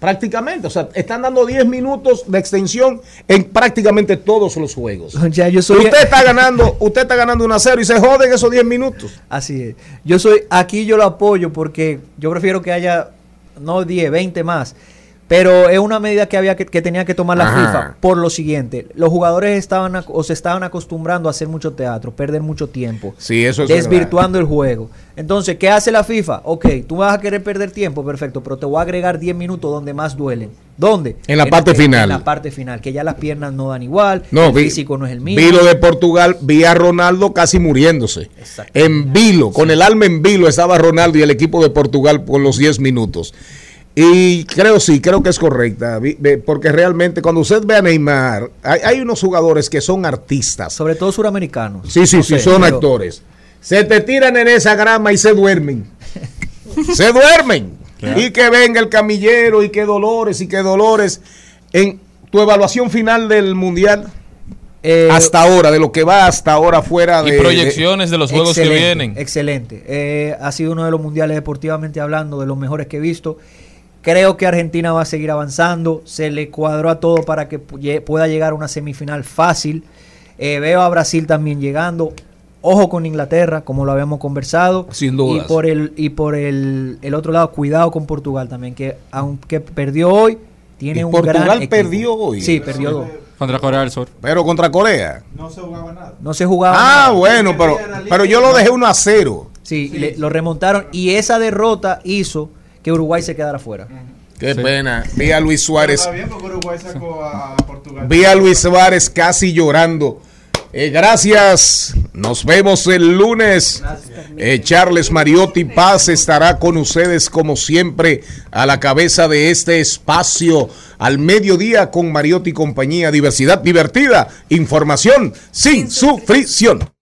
prácticamente, o sea, están dando 10 minutos de extensión en prácticamente todos los juegos. *laughs* Ya, yo soy- Usted está ganando, usted está ganando 1 a 0 y se joden esos 10 minutos. Así es. Yo soy, aquí yo lo apoyo porque yo prefiero que haya, no 10, 20 más. Pero es una medida que había que, que tenía que tomar la Ajá. FIFA por lo siguiente. Los jugadores estaban o se estaban acostumbrando a hacer mucho teatro, perder mucho tiempo. Sí, eso es Desvirtuando el juego. Entonces, ¿qué hace la FIFA? Ok, tú vas a querer perder tiempo, perfecto, pero te voy a agregar 10 minutos donde más duelen. ¿Dónde? En la parte final. En la parte final, que ya las piernas no dan igual, No, el vi, físico no es el mismo. vi lo de Portugal, vi a Ronaldo casi muriéndose. En vilo, con el alma en vilo estaba Ronaldo y el equipo de Portugal por los 10 minutos. Y creo sí, creo que es correcta, porque realmente cuando usted ve a Neymar, hay, hay unos jugadores que son artistas. Sobre todo suramericanos. Sí, sí, No sí, sé, son pero- actores. Se te tiran en esa grama y se duermen. *laughs* se duermen. Claro. Y que venga el camillero y que dolores y que dolores. En tu evaluación final del mundial, hasta ahora, de lo que va hasta ahora fuera Y de. proyecciones de los juegos que vienen. Excelente. Eh, ha sido uno de los mundiales deportivamente hablando, de los mejores que he visto. Creo que Argentina va a seguir avanzando. Se le cuadró a todo para que pueda llegar a una semifinal fácil. Eh, veo a Brasil también llegando. Ojo con Inglaterra, como lo habíamos conversado. Sin dudas. Y por el, y por el, el otro lado, cuidado con Portugal también, que aunque perdió hoy, tiene ¿Y un Portugal gran equipo. perdió hoy? Sí, perdió dos. Contra Corea del Sur. Pero contra Corea. No se jugaba Ah, nada. bueno, pero, pero yo lo dejé 1 a 0. Sí, le- lo remontaron y esa derrota hizo que Uruguay se quedara fuera. Qué pena. Vi a Luis Suárez. Bien porque Uruguay sacó a Portugal. Vi a Luis Suárez casi llorando. Eh, gracias. Nos vemos el lunes. Eh, Charles Mariotti Paz estará con ustedes como siempre a la cabeza de este espacio al mediodía con Mariotti y compañía. Diversidad divertida. Información sin sufrición.